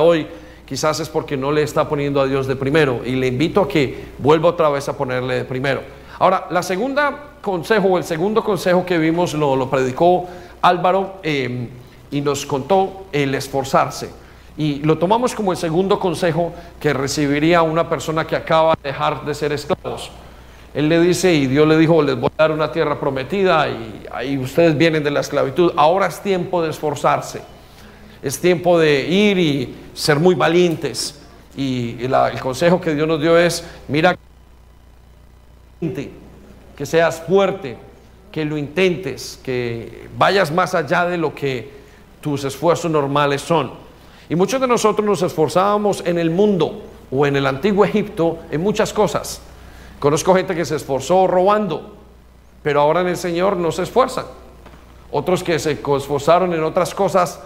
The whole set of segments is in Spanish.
hoy, quizás es porque no le está poniendo a Dios de primero. Y le invito a que vuelva otra vez a ponerle de primero. Ahora, la segunda consejo o el segundo consejo que vimos lo, lo predicó Álvaro eh, y nos contó el esforzarse. Y lo tomamos como el segundo consejo que recibiría una persona que acaba de dejar de ser esclavos. Él le dice, y Dios le dijo, les voy a dar una tierra prometida y ahí ustedes vienen de la esclavitud. Ahora es tiempo de esforzarse. Es tiempo de ir y ser muy valientes. Y el consejo que Dios nos dio es, mira, que seas fuerte, que lo intentes, que vayas más allá de lo que tus esfuerzos normales son. Y muchos de nosotros nos esforzábamos en el mundo o en el antiguo Egipto en muchas cosas. Conozco gente que se esforzó robando, pero ahora en el Señor no se esfuerzan. Otros que se esforzaron en otras cosas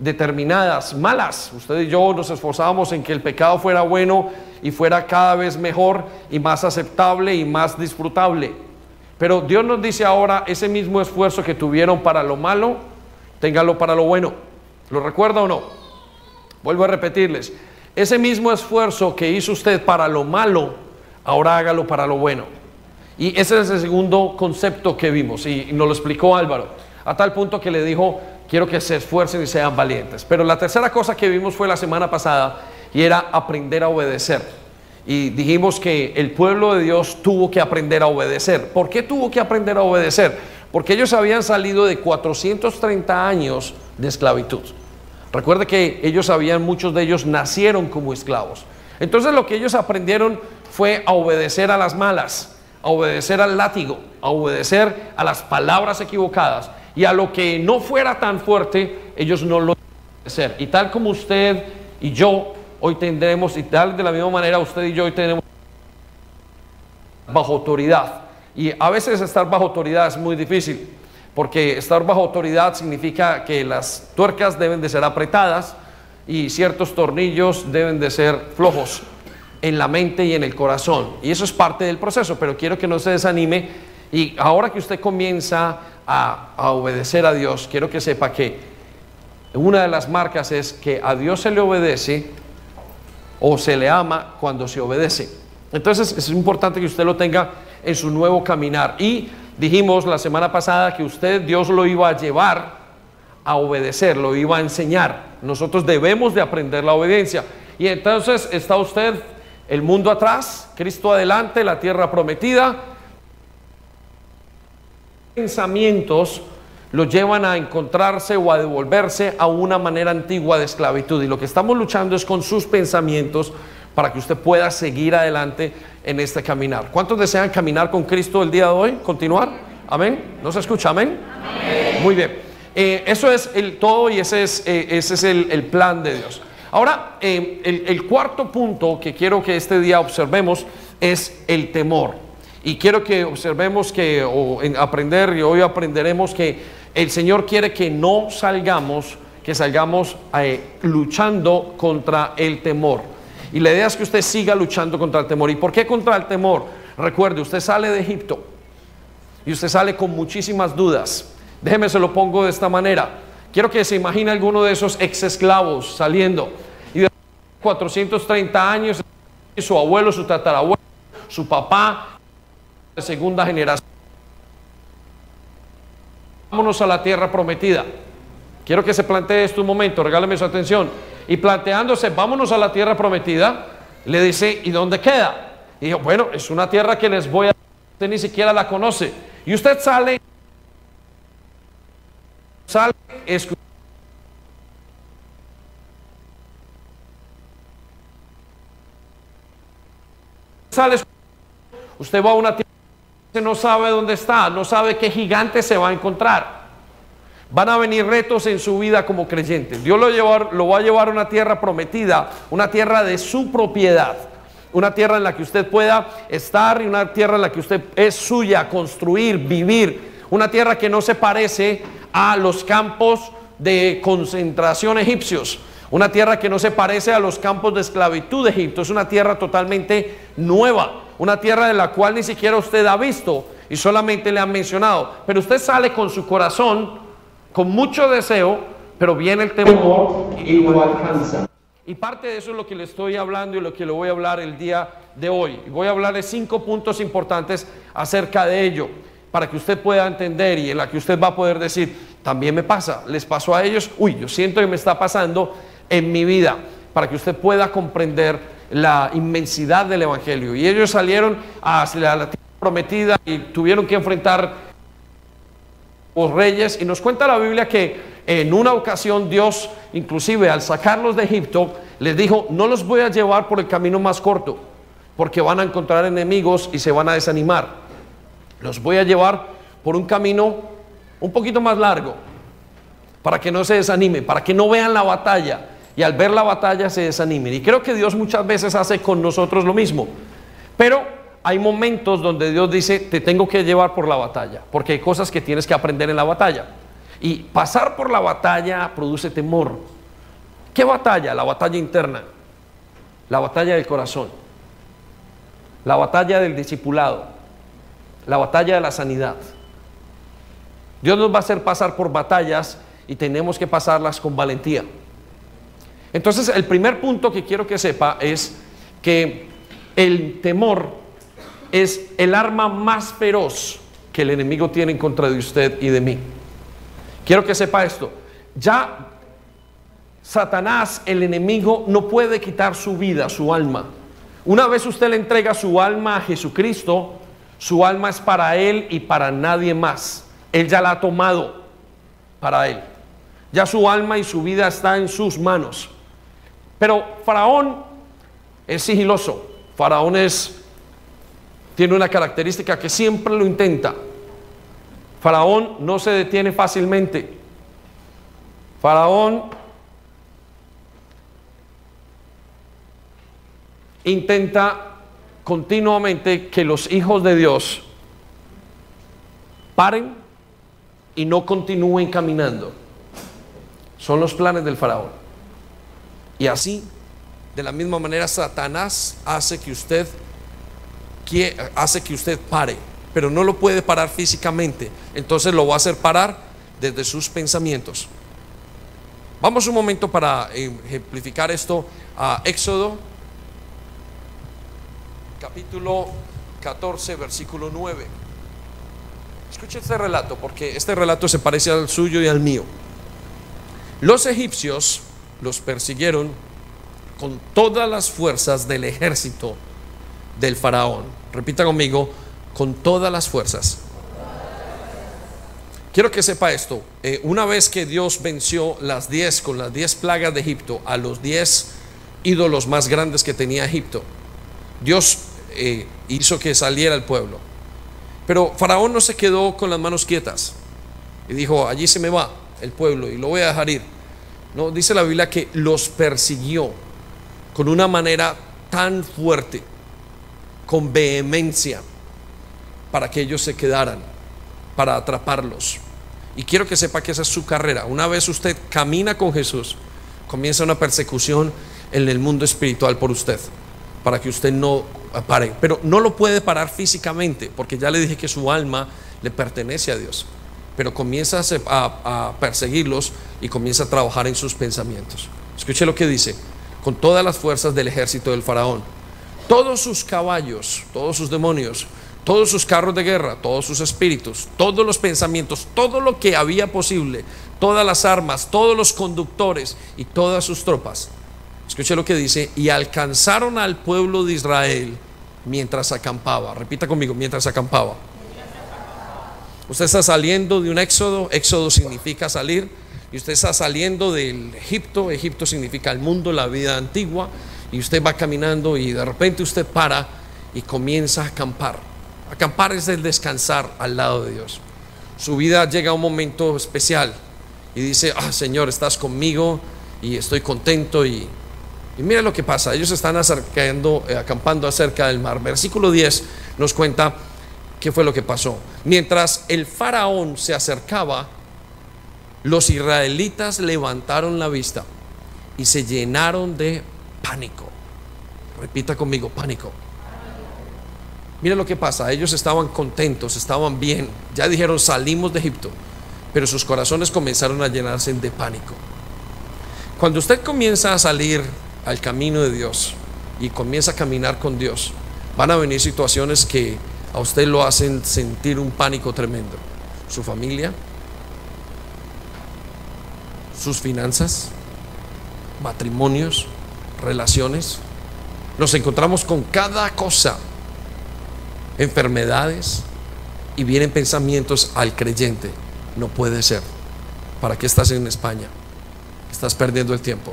determinadas, malas. Usted y yo nos esforzábamos en que el pecado fuera bueno y fuera cada vez mejor y más aceptable y más disfrutable. Pero Dios nos dice ahora, ese mismo esfuerzo que tuvieron para lo malo, téngalo para lo bueno. ¿Lo recuerda o no? Vuelvo a repetirles, ese mismo esfuerzo que hizo usted para lo malo, ahora hágalo para lo bueno. Y ese es el segundo concepto que vimos y nos lo explicó Álvaro, a tal punto que le dijo, quiero que se esfuercen y sean valientes. Pero la tercera cosa que vimos fue la semana pasada y era aprender a obedecer. Y dijimos que el pueblo de Dios tuvo que aprender a obedecer. ¿Por qué tuvo que aprender a obedecer? Porque ellos habían salido de 430 años de esclavitud. Recuerde que ellos habían, muchos de ellos nacieron como esclavos. Entonces lo que ellos aprendieron fue a obedecer a las malas, a obedecer al látigo, a obedecer a las palabras equivocadas y a lo que no fuera tan fuerte, ellos no lo hacer. Y tal como usted y yo hoy tendremos, y tal de la misma manera usted y yo hoy tenemos bajo autoridad. Y a veces estar bajo autoridad es muy difícil, porque estar bajo autoridad significa que las tuercas deben de ser apretadas y ciertos tornillos deben de ser flojos en la mente y en el corazón. Y eso es parte del proceso, pero quiero que no se desanime. Y ahora que usted comienza a, obedecer a Dios, quiero que sepa que una de las marcas es que a Dios se le obedece o se le ama cuando se obedece. Entonces es importante que usted lo tenga en su nuevo caminar. Y dijimos la semana pasada que usted, Dios lo iba a llevar a obedecer, lo iba a enseñar. Nosotros debemos de aprender la obediencia. Y entonces está usted, el mundo atrás, Cristo adelante, la tierra prometida, pensamientos lo llevan a encontrarse o a devolverse a una manera antigua de esclavitud. Y lo que estamos luchando es con sus pensamientos para que usted pueda seguir adelante en este caminar. ¿Cuántos desean caminar con Cristo el día de hoy? ¿Continuar? Amén. ¿No se escucha? Amén. Muy bien. Eh, eso es el todo y ese es, eh, ese es el, plan de Dios. Ahora, eh, el, el cuarto punto que quiero que este día observemos es el temor. Y quiero que observemos que, o en aprender, y hoy aprenderemos que el Señor quiere que no salgamos, que salgamos eh, luchando contra el temor. Y la idea es que usted siga luchando contra el temor. ¿Y por qué contra el temor? Recuerde, usted sale de Egipto y usted sale con muchísimas dudas. Déjeme se lo pongo de esta manera. Quiero que se imagine alguno de esos ex esclavos saliendo y de 430 años, su abuelo, su tatarabuelo, su papá, de segunda generación. Vámonos a la tierra prometida. Quiero que se plantee esto un momento, regáleme su atención. Y planteándose, vámonos a la tierra prometida, le dice, ¿y dónde queda? Y dijo, bueno, es una tierra que les voy a... Usted ni siquiera la conoce. Y usted sale, sale, sale, usted va a una tierra no sabe dónde está, no sabe qué gigante se va a encontrar. Van a venir retos en su vida como creyente. Dios lo, lo va a llevar a una tierra prometida, una tierra de su propiedad, una tierra en la que usted pueda estar y una tierra en la que usted es suya, construir, vivir. Una tierra que no se parece a los campos de concentración egipcios. Una tierra que no se parece a los campos de esclavitud de Egipto. Es una tierra totalmente nueva una tierra de la cual ni siquiera usted ha visto y solamente le han mencionado. Pero usted sale con su corazón, con mucho deseo, pero viene el temor y lo alcanza. Y parte de eso es lo que le estoy hablando y lo que le voy a hablar el día de hoy. Voy a hablar de cinco puntos importantes acerca de ello, para que usted pueda entender y en la que usted va a poder decir, también me pasa, les pasó a ellos, uy, yo siento que me está pasando en mi vida, para que usted pueda comprender la inmensidad del Evangelio. Y ellos salieron hacia la tierra prometida y tuvieron que enfrentar los reyes. Y nos cuenta la Biblia que en una ocasión Dios, inclusive al sacarlos de Egipto, les dijo, no los voy a llevar por el camino más corto, porque van a encontrar enemigos y se van a desanimar. Los voy a llevar por un camino un poquito más largo, para que no se desanimen, para que no vean la batalla y al ver la batalla se desanimen. Y creo que Dios muchas veces hace con nosotros lo mismo. Pero hay momentos donde Dios dice, te tengo que llevar por la batalla, porque hay cosas que tienes que aprender en la batalla. Y pasar por la batalla produce temor. ¿Qué batalla? La batalla interna, la batalla del corazón, la batalla del discipulado, la batalla de la sanidad. Dios nos va a hacer pasar por batallas y tenemos que pasarlas con valentía. Entonces, el primer punto que quiero que sepa es que el temor es el arma más feroz que el enemigo tiene en contra de usted y de mí. Quiero que sepa esto. Ya Satanás, el enemigo, no puede quitar su vida, su alma. Una vez usted le entrega su alma a Jesucristo, su alma es para él y para nadie más. Él ya la ha tomado para él. Ya su alma y su vida está en sus manos. Pero Faraón es sigiloso. Faraón es tiene una característica que siempre lo intenta. Faraón no se detiene fácilmente. Faraón intenta continuamente que los hijos de Dios paren y no continúen caminando. Son los planes del faraón. Y así, de la misma manera, Satanás hace que usted hace que usted pare, pero no lo puede parar físicamente. Entonces lo va a hacer parar desde sus pensamientos. Vamos un momento para ejemplificar esto a Éxodo, capítulo 14, versículo 9. Escuche este relato, porque este relato se parece al suyo y al mío. Los egipcios los persiguieron con todas las fuerzas del ejército del faraón. Repita conmigo, con todas las fuerzas. Quiero que sepa esto, eh, una vez que Dios venció las diez con las diez plagas de Egipto a los diez ídolos más grandes que tenía Egipto, Dios eh, hizo que saliera el pueblo. Pero Faraón no se quedó con las manos quietas y dijo, allí se me va el pueblo y lo voy a dejar ir. No, dice la Biblia que los persiguió con una manera tan fuerte, con vehemencia, para que ellos se quedaran, para atraparlos. Y quiero que sepa que esa es su carrera. Una vez usted camina con Jesús, comienza una persecución en el mundo espiritual por usted, para que usted no pare. Pero no lo puede parar físicamente, porque ya le dije que su alma le pertenece a Dios pero comienza a, perseguirlos y comienza a trabajar en sus pensamientos. Escuche lo que dice, con todas las fuerzas del ejército del faraón, todos sus caballos, todos sus demonios, todos sus carros de guerra, todos sus espíritus, todos los pensamientos, todo lo que había posible, todas las armas, todos los conductores y todas sus tropas. Escuche lo que dice, y alcanzaron al pueblo de Israel mientras acampaba. Repita conmigo, mientras acampaba. Usted está saliendo de un éxodo, éxodo significa salir, y usted está saliendo del Egipto, Egipto significa el mundo, la vida antigua, y usted va caminando y de repente usted para y comienza a acampar. Acampar es el descansar al lado de Dios. Su vida llega a un momento especial y dice, ah Señor, estás conmigo y estoy contento y, y mira lo que pasa, ellos están acercando, eh, acampando acerca del mar. Versículo 10 nos cuenta ¿Qué fue lo que pasó? Mientras el faraón se acercaba, los israelitas levantaron la vista y se llenaron de pánico. Repita conmigo, pánico. Mira lo que pasa, ellos estaban contentos, estaban bien, ya dijeron salimos de Egipto, pero sus corazones comenzaron a llenarse de pánico. Cuando usted comienza a salir al camino de Dios y comienza a caminar con Dios, van a venir situaciones que a usted lo hacen sentir un pánico tremendo. Su familia, sus finanzas, matrimonios, relaciones. Nos encontramos con cada cosa, enfermedades, y vienen pensamientos al creyente. No puede ser. ¿Para qué estás en España? Estás perdiendo el tiempo.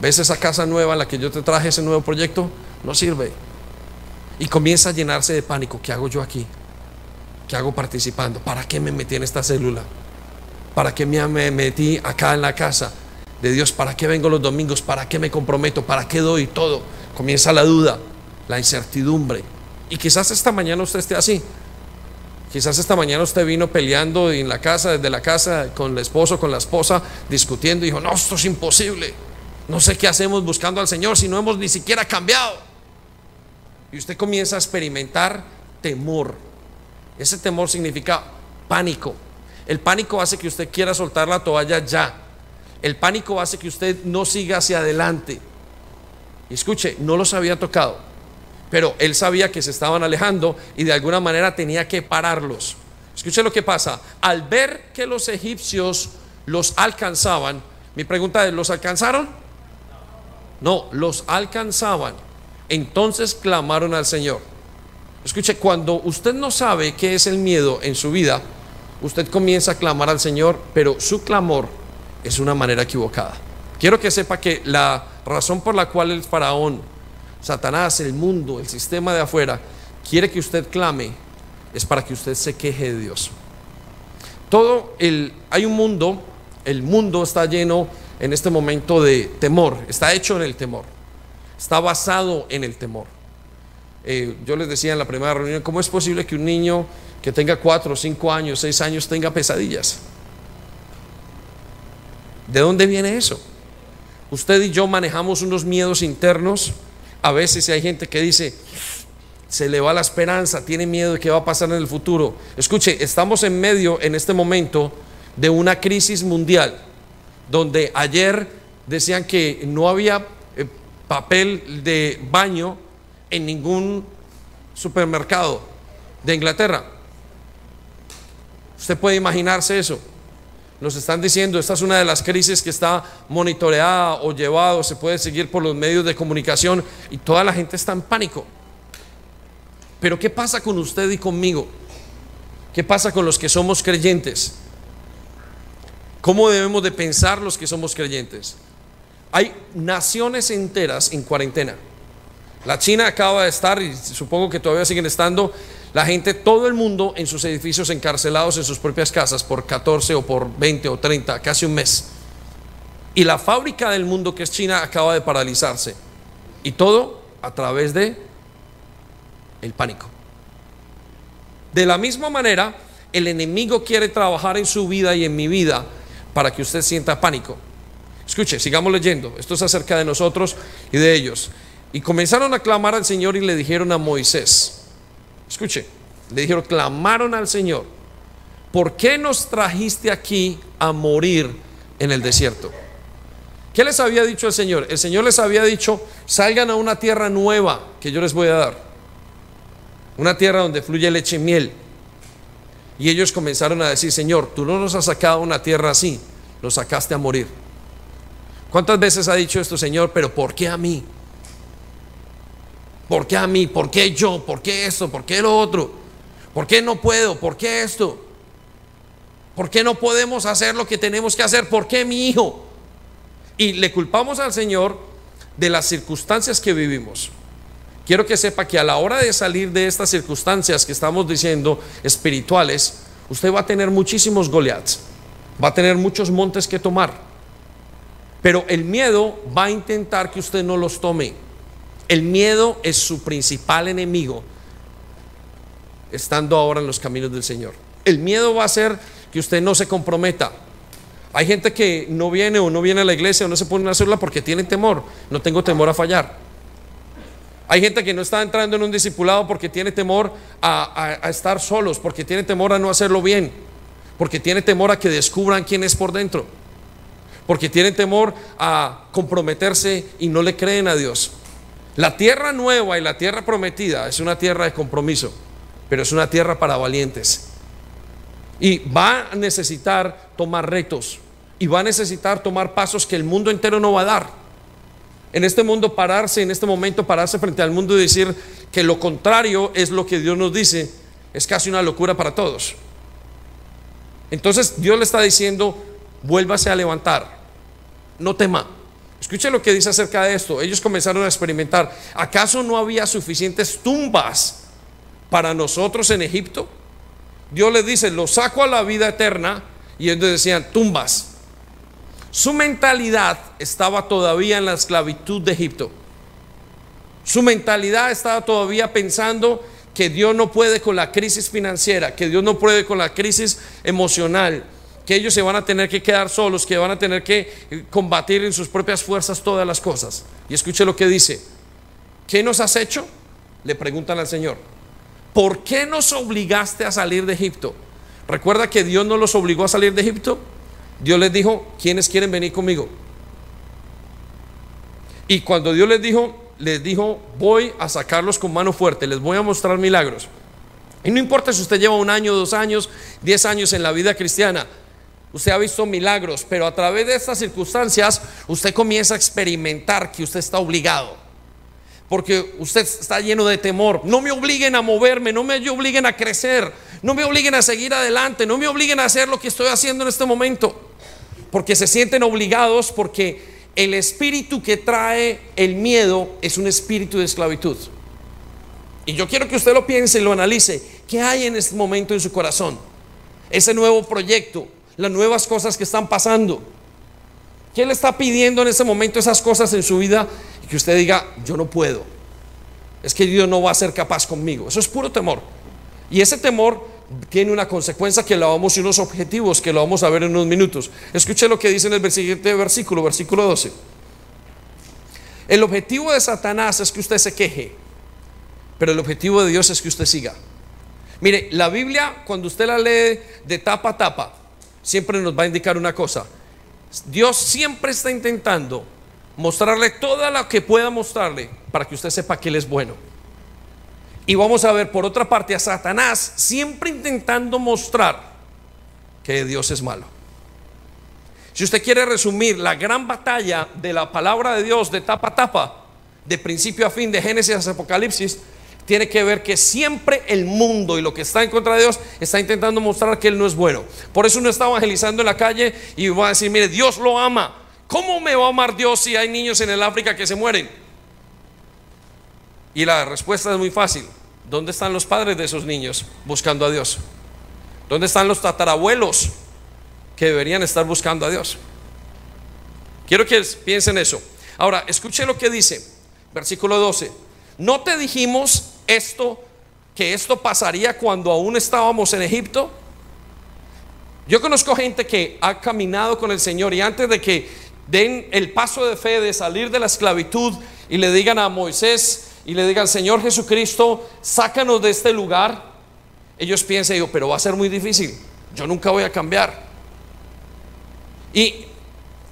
¿Ves esa casa nueva en la que yo te traje ese nuevo proyecto? No sirve. Y comienza a llenarse de pánico. ¿Qué hago yo aquí? ¿Qué hago participando? ¿Para qué me metí en esta célula? ¿Para qué me metí acá en la casa de Dios? ¿Para qué vengo los domingos? ¿Para qué me comprometo? ¿Para qué doy todo? Comienza la duda, la incertidumbre. Y quizás esta mañana usted esté así. Quizás esta mañana usted vino peleando en la casa, desde la casa, con el esposo, con la esposa, discutiendo y dijo, no, esto es imposible. No sé qué hacemos buscando al Señor si no hemos ni siquiera cambiado. Y usted comienza a experimentar temor. Ese temor significa pánico. El pánico hace que usted quiera soltar la toalla ya. El pánico hace que usted no siga hacia adelante. Escuche, no los había tocado, pero él sabía que se estaban alejando y de alguna manera tenía que pararlos. Escuche lo que pasa. Al ver que los egipcios los alcanzaban, mi pregunta es, ¿los alcanzaron? No, los alcanzaban. Entonces clamaron al Señor. Escuche, cuando usted no sabe qué es el miedo en su vida, usted comienza a clamar al Señor, pero su clamor es una manera equivocada. Quiero que sepa que la razón por la cual el faraón, Satanás, el mundo, el sistema de afuera, quiere que usted clame es para que usted se queje de Dios. Todo el hay un mundo, el mundo está lleno en este momento de temor, está hecho en el temor, está basado en el temor. Eh, yo les decía en la primera reunión, ¿cómo es posible que un niño que tenga cuatro, cinco años, seis años tenga pesadillas? ¿De dónde viene eso? Usted y yo manejamos unos miedos internos. A veces hay gente que dice, se le va la esperanza, tiene miedo de qué va a pasar en el futuro. Escuche, estamos en medio en este momento de una crisis mundial, donde ayer decían que no había eh, papel de baño en ningún supermercado de Inglaterra. Usted puede imaginarse eso. Nos están diciendo, esta es una de las crisis que está monitoreada o llevado, se puede seguir por los medios de comunicación y toda la gente está en pánico. Pero ¿qué pasa con usted y conmigo? ¿Qué pasa con los que somos creyentes? ¿Cómo debemos de pensar los que somos creyentes? Hay naciones enteras en cuarentena. La China acaba de estar, y supongo que todavía siguen estando, la gente, todo el mundo en sus edificios encarcelados en sus propias casas por 14 o por 20 o 30, casi un mes. Y la fábrica del mundo que es China acaba de paralizarse. Y todo a través de el pánico. De la misma manera, el enemigo quiere trabajar en su vida y en mi vida para que usted sienta pánico. Escuche, sigamos leyendo. Esto es acerca de nosotros y de ellos. Y comenzaron a clamar al Señor y le dijeron a Moisés, escuche, le dijeron, clamaron al Señor, ¿por qué nos trajiste aquí a morir en el desierto? ¿Qué les había dicho el Señor? El Señor les había dicho, salgan a una tierra nueva que yo les voy a dar. Una tierra donde fluye leche y miel. Y ellos comenzaron a decir, Señor, tú no nos has sacado a una tierra así, nos sacaste a morir. ¿Cuántas veces ha dicho esto, Señor? Pero ¿por qué a mí? ¿Por qué a mí? ¿Por qué yo? ¿Por qué esto? ¿Por qué lo otro? ¿Por qué no puedo? ¿Por qué esto? ¿Por qué no podemos hacer lo que tenemos que hacer? ¿Por qué mi hijo? Y le culpamos al Señor de las circunstancias que vivimos. Quiero que sepa que a la hora de salir de estas circunstancias que estamos diciendo espirituales, usted va a tener muchísimos Goliaths, va a tener muchos montes que tomar. Pero el miedo va a intentar que usted no los tome. El miedo es su principal enemigo estando ahora en los caminos del Señor. El miedo va a hacer que usted no se comprometa. Hay gente que no viene o no viene a la iglesia o no se pone una célula porque tiene temor. No tengo temor a fallar. Hay gente que no está entrando en un discipulado porque tiene temor a, a, estar solos, porque tiene temor a no hacerlo bien, porque tiene temor a que descubran quién es por dentro, porque tienen temor a comprometerse y no le creen a Dios. La tierra nueva y la tierra prometida es una tierra de compromiso, pero es una tierra para valientes. Y va a necesitar tomar retos y va a necesitar tomar pasos que el mundo entero no va a dar. En este mundo pararse, en este momento pararse frente al mundo y decir que lo contrario es lo que Dios nos dice, es casi una locura para todos. Entonces Dios le está diciendo, vuélvase a levantar, no tema. Escuche lo que dice acerca de esto. Ellos comenzaron a experimentar. ¿Acaso no había suficientes tumbas para nosotros en Egipto? Dios les dice, lo saco a la vida eterna. Y ellos decían, tumbas. Su mentalidad estaba todavía en la esclavitud de Egipto. Su mentalidad estaba todavía pensando que Dios no puede con la crisis financiera, que Dios no puede con la crisis emocional, que ellos se van a tener que quedar solos, que van a tener que eh, combatir en sus propias fuerzas todas las cosas. Y escuche lo que dice. ¿Qué nos has hecho? Le preguntan al Señor. ¿Por qué nos obligaste a salir de Egipto? Recuerda que Dios no los obligó a salir de Egipto. Dios les dijo, ¿quiénes quieren venir conmigo? Y cuando Dios les dijo, les dijo, voy a sacarlos con mano fuerte, les voy a mostrar milagros. Y no importa si usted lleva un año, dos años, diez años en la vida cristiana, usted ha visto milagros, pero a través de estas circunstancias usted comienza a experimentar que usted está obligado. Porque usted está lleno de temor. No me obliguen a moverme, no me obliguen a crecer, no me obliguen a seguir adelante, no me obliguen a hacer lo que estoy haciendo en este momento. Porque se sienten obligados porque el espíritu que trae el miedo es un espíritu de esclavitud. Y yo quiero que usted lo piense y lo analice. ¿Qué hay en este momento en su corazón? Ese nuevo proyecto, las nuevas cosas que están pasando. ¿Quién le está pidiendo en ese momento esas cosas en su vida y que usted diga, yo no puedo? Es que Dios no va a ser capaz conmigo. Eso es puro temor. Y ese temor tiene una consecuencia que lo vamos y unos objetivos que lo vamos a ver en unos minutos. Escuche lo que dice en el siguiente versículo, versículo 12. El objetivo de Satanás es que usted se queje, pero el objetivo de Dios es que usted siga. Mire, la Biblia, cuando usted la lee de tapa a tapa, siempre nos va a indicar una cosa. Dios siempre está intentando mostrarle toda la que pueda mostrarle para que usted sepa que Él es bueno. Y vamos a ver por otra parte a Satanás siempre intentando mostrar que Dios es malo. Si usted quiere resumir la gran batalla de la palabra de Dios de tapa a tapa, de principio a fin, de Génesis a Apocalipsis, tiene que ver que siempre el mundo y lo que está en contra de Dios está intentando mostrar que Él no es bueno. Por eso uno está evangelizando en la calle y va a decir, mire, Dios lo ama. ¿Cómo me va a amar Dios si hay niños en el África que se mueren? Y la respuesta es muy fácil. ¿Dónde están los padres de esos niños buscando a Dios? ¿Dónde están los tatarabuelos que deberían estar buscando a Dios? Quiero que piensen eso. Ahora, escuche lo que dice, versículo 12. ¿No te dijimos esto, que esto pasaría cuando aún estábamos en Egipto? Yo conozco gente que ha caminado con el Señor y antes de que den el paso de fe de salir de la esclavitud y le digan a Moisés, y le digan, Señor Jesucristo, sácanos de este lugar, ellos piensan, digo, pero va a ser muy difícil, yo nunca voy a cambiar. Y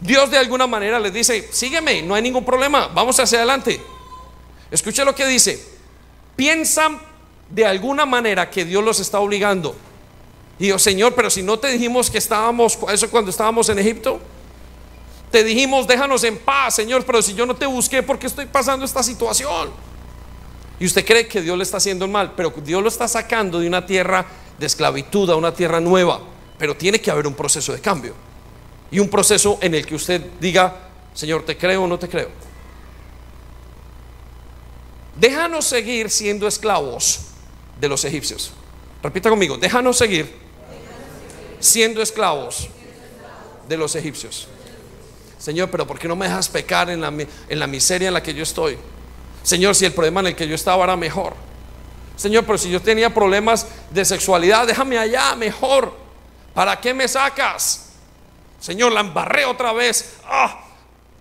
Dios de alguna manera les dice, sígueme, no hay ningún problema, vamos hacia adelante. Escuche lo que dice, piensan de alguna manera que Dios los está obligando. Y yo, Señor, pero si no te dijimos que estábamos, eso cuando estábamos en Egipto, te dijimos, déjanos en paz, Señor, pero si yo no te busqué, ¿por qué estoy pasando esta situación? Y usted cree que Dios le está haciendo mal, pero Dios lo está sacando de una tierra de esclavitud a una tierra nueva. Pero tiene que haber un proceso de cambio. Y un proceso en el que usted diga, Señor, ¿te creo o no te creo? Déjanos seguir siendo esclavos de los egipcios. Repita conmigo, déjanos seguir siendo esclavos de los egipcios. Señor, pero ¿por qué no me dejas pecar en la, en la miseria en la que yo estoy? Señor, si el problema en el que yo estaba era mejor. Señor, pero si yo tenía problemas de sexualidad, déjame allá mejor. ¿Para qué me sacas? Señor, la embarré otra vez. Ah,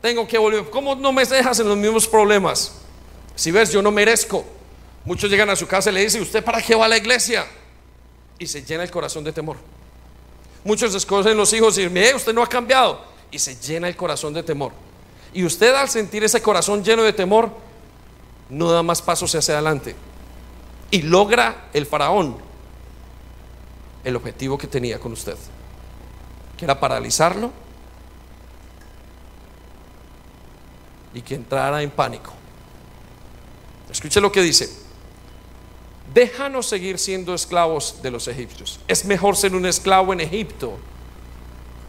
tengo que volver. ¿Cómo no me dejas en los mismos problemas? Si ves, yo no merezco. Muchos llegan a su casa y le dicen, ¿usted para qué va a la iglesia? Y se llena el corazón de temor. Muchos escogen los hijos y dicen, usted no ha cambiado. y se llena el corazón de temor. Y usted al sentir ese corazón lleno de temor, no da más pasos hacia adelante. Y logra el faraón el objetivo que tenía con usted, que era paralizarlo y que entrara en pánico. Escuche lo que dice. Déjanos seguir siendo esclavos de los egipcios. Es mejor ser un esclavo en Egipto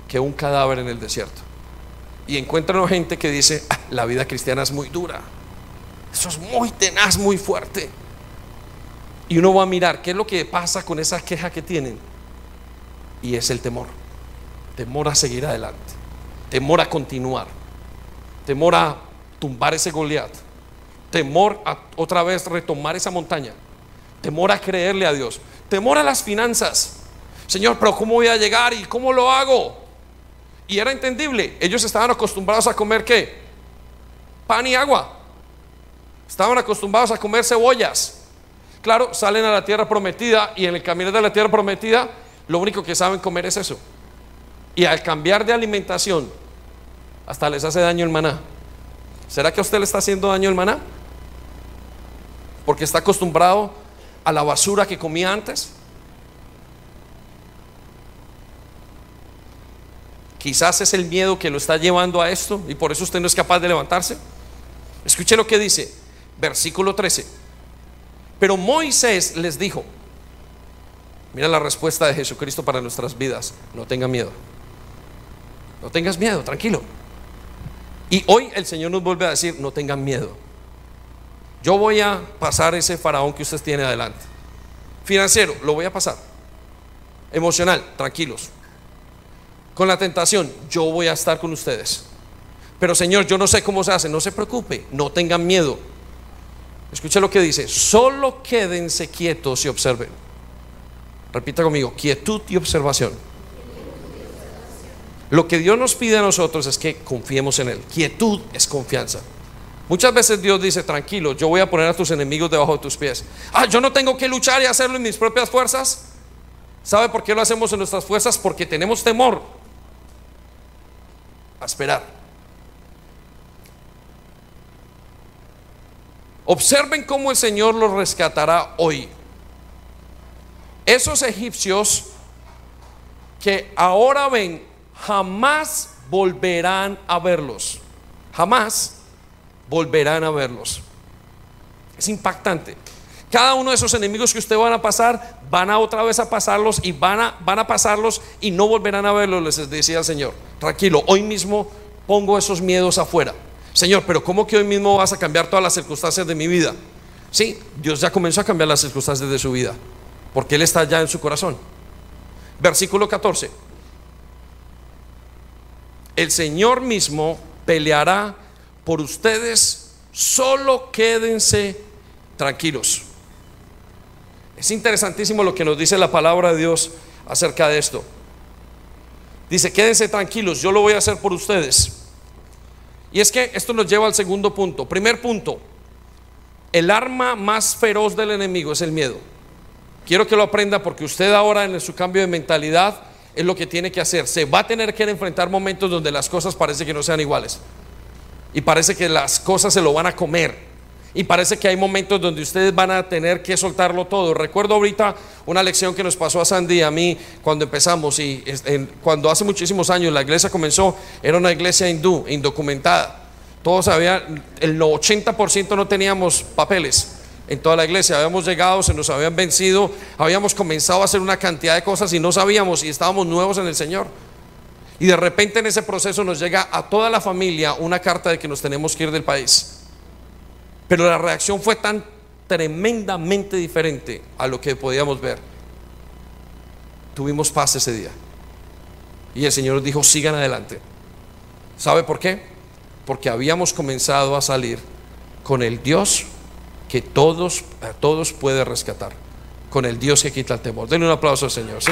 que un cadáver en el desierto. Y encuentran gente que dice, ah, la vida cristiana es muy dura. Eso es muy tenaz, muy fuerte. Y uno va a mirar qué es lo que pasa con esa queja que tienen. Y es el temor. Temor a seguir adelante. Temor a continuar. Temor a tumbar ese Goliat. Temor a otra vez retomar esa montaña. Temor a creerle a Dios. Temor a las finanzas. Señor, pero ¿cómo voy a llegar y cómo lo hago? Y era entendible. Ellos estaban acostumbrados a comer qué? Pan y agua. Estaban acostumbrados a comer cebollas. Claro, salen a la tierra prometida y en el camino de la tierra prometida lo único que saben comer es eso. Y al cambiar de alimentación, hasta les hace daño el maná. ¿Será que a usted le está haciendo daño el maná? Porque está acostumbrado a la basura que comía antes. Quizás es el miedo que lo está llevando a esto y por eso usted no es capaz de levantarse. Escuche lo que dice, versículo 13. Pero Moisés les dijo, mira la respuesta de Jesucristo para nuestras vidas, no tenga miedo. No tengas miedo, tranquilo. Y hoy el Señor nos vuelve a decir, no tengan miedo. Yo voy a pasar ese faraón que usted tiene adelante. Financiero, lo voy a pasar. Emocional, tranquilos. Con la tentación, yo voy a estar con ustedes. Pero Señor, yo no sé cómo se hace, no se preocupe, no tengan miedo. Escuche lo que dice, solo quédense quietos y observen. Repita conmigo, quietud y observación. Lo que Dios nos pide a nosotros es que confiemos en Él. Quietud es confianza. Muchas veces Dios dice, tranquilo, yo voy a poner a tus enemigos debajo de tus pies. Ah, yo no tengo que luchar y hacerlo en mis propias fuerzas. ¿Sabe por qué lo hacemos en nuestras fuerzas? Porque tenemos temor a esperar. Observen cómo el Señor los rescatará hoy. Esos egipcios que ahora ven, jamás volverán a verlos. Jamás volverán a verlos. Es impactante. Cada uno de esos enemigos que usted van a pasar, van a otra vez a pasarlos y van a, van a pasarlos y no volverán a verlos, les decía el Señor. Tranquilo, hoy mismo pongo esos miedos afuera. Señor, pero ¿cómo que hoy mismo vas a cambiar todas las circunstancias de mi vida? Sí, Dios ya comenzó a cambiar las circunstancias de su vida, porque Él está ya en su corazón. Versículo 14. El Señor mismo peleará por ustedes, solo quédense tranquilos. Es interesantísimo lo que nos dice la palabra de Dios acerca de esto. Dice, quédense tranquilos, yo lo voy a hacer por ustedes. Y es que esto nos lleva al segundo punto. Primer punto, el arma más feroz del enemigo es el miedo. Quiero que lo aprenda porque usted ahora en su cambio de mentalidad es lo que tiene que hacer. Se va a tener que enfrentar momentos donde las cosas parece que no sean iguales. Y parece que las cosas se lo van a comer. Y parece que hay momentos donde ustedes van a tener que soltarlo todo. Recuerdo ahorita una lección que nos pasó a Sandy y a mí cuando empezamos. Y cuando hace muchísimos años la iglesia comenzó, era una iglesia hindú, indocumentada. Todos habían, el 80% no teníamos papeles en toda la iglesia. Habíamos llegado, se nos habían vencido, habíamos comenzado a hacer una cantidad de cosas y no sabíamos y estábamos nuevos en el Señor. Y de repente en ese proceso nos llega a toda la familia una carta de que nos tenemos que ir del país. Pero la reacción fue tan tremendamente diferente a lo que podíamos ver. Tuvimos paz ese día. Y el Señor dijo, sigan adelante. ¿Sabe por qué? Porque habíamos comenzado a salir con el Dios que todos, a todos puede rescatar. Con el Dios que quita el temor. Denle un aplauso al Señor. ¿sí?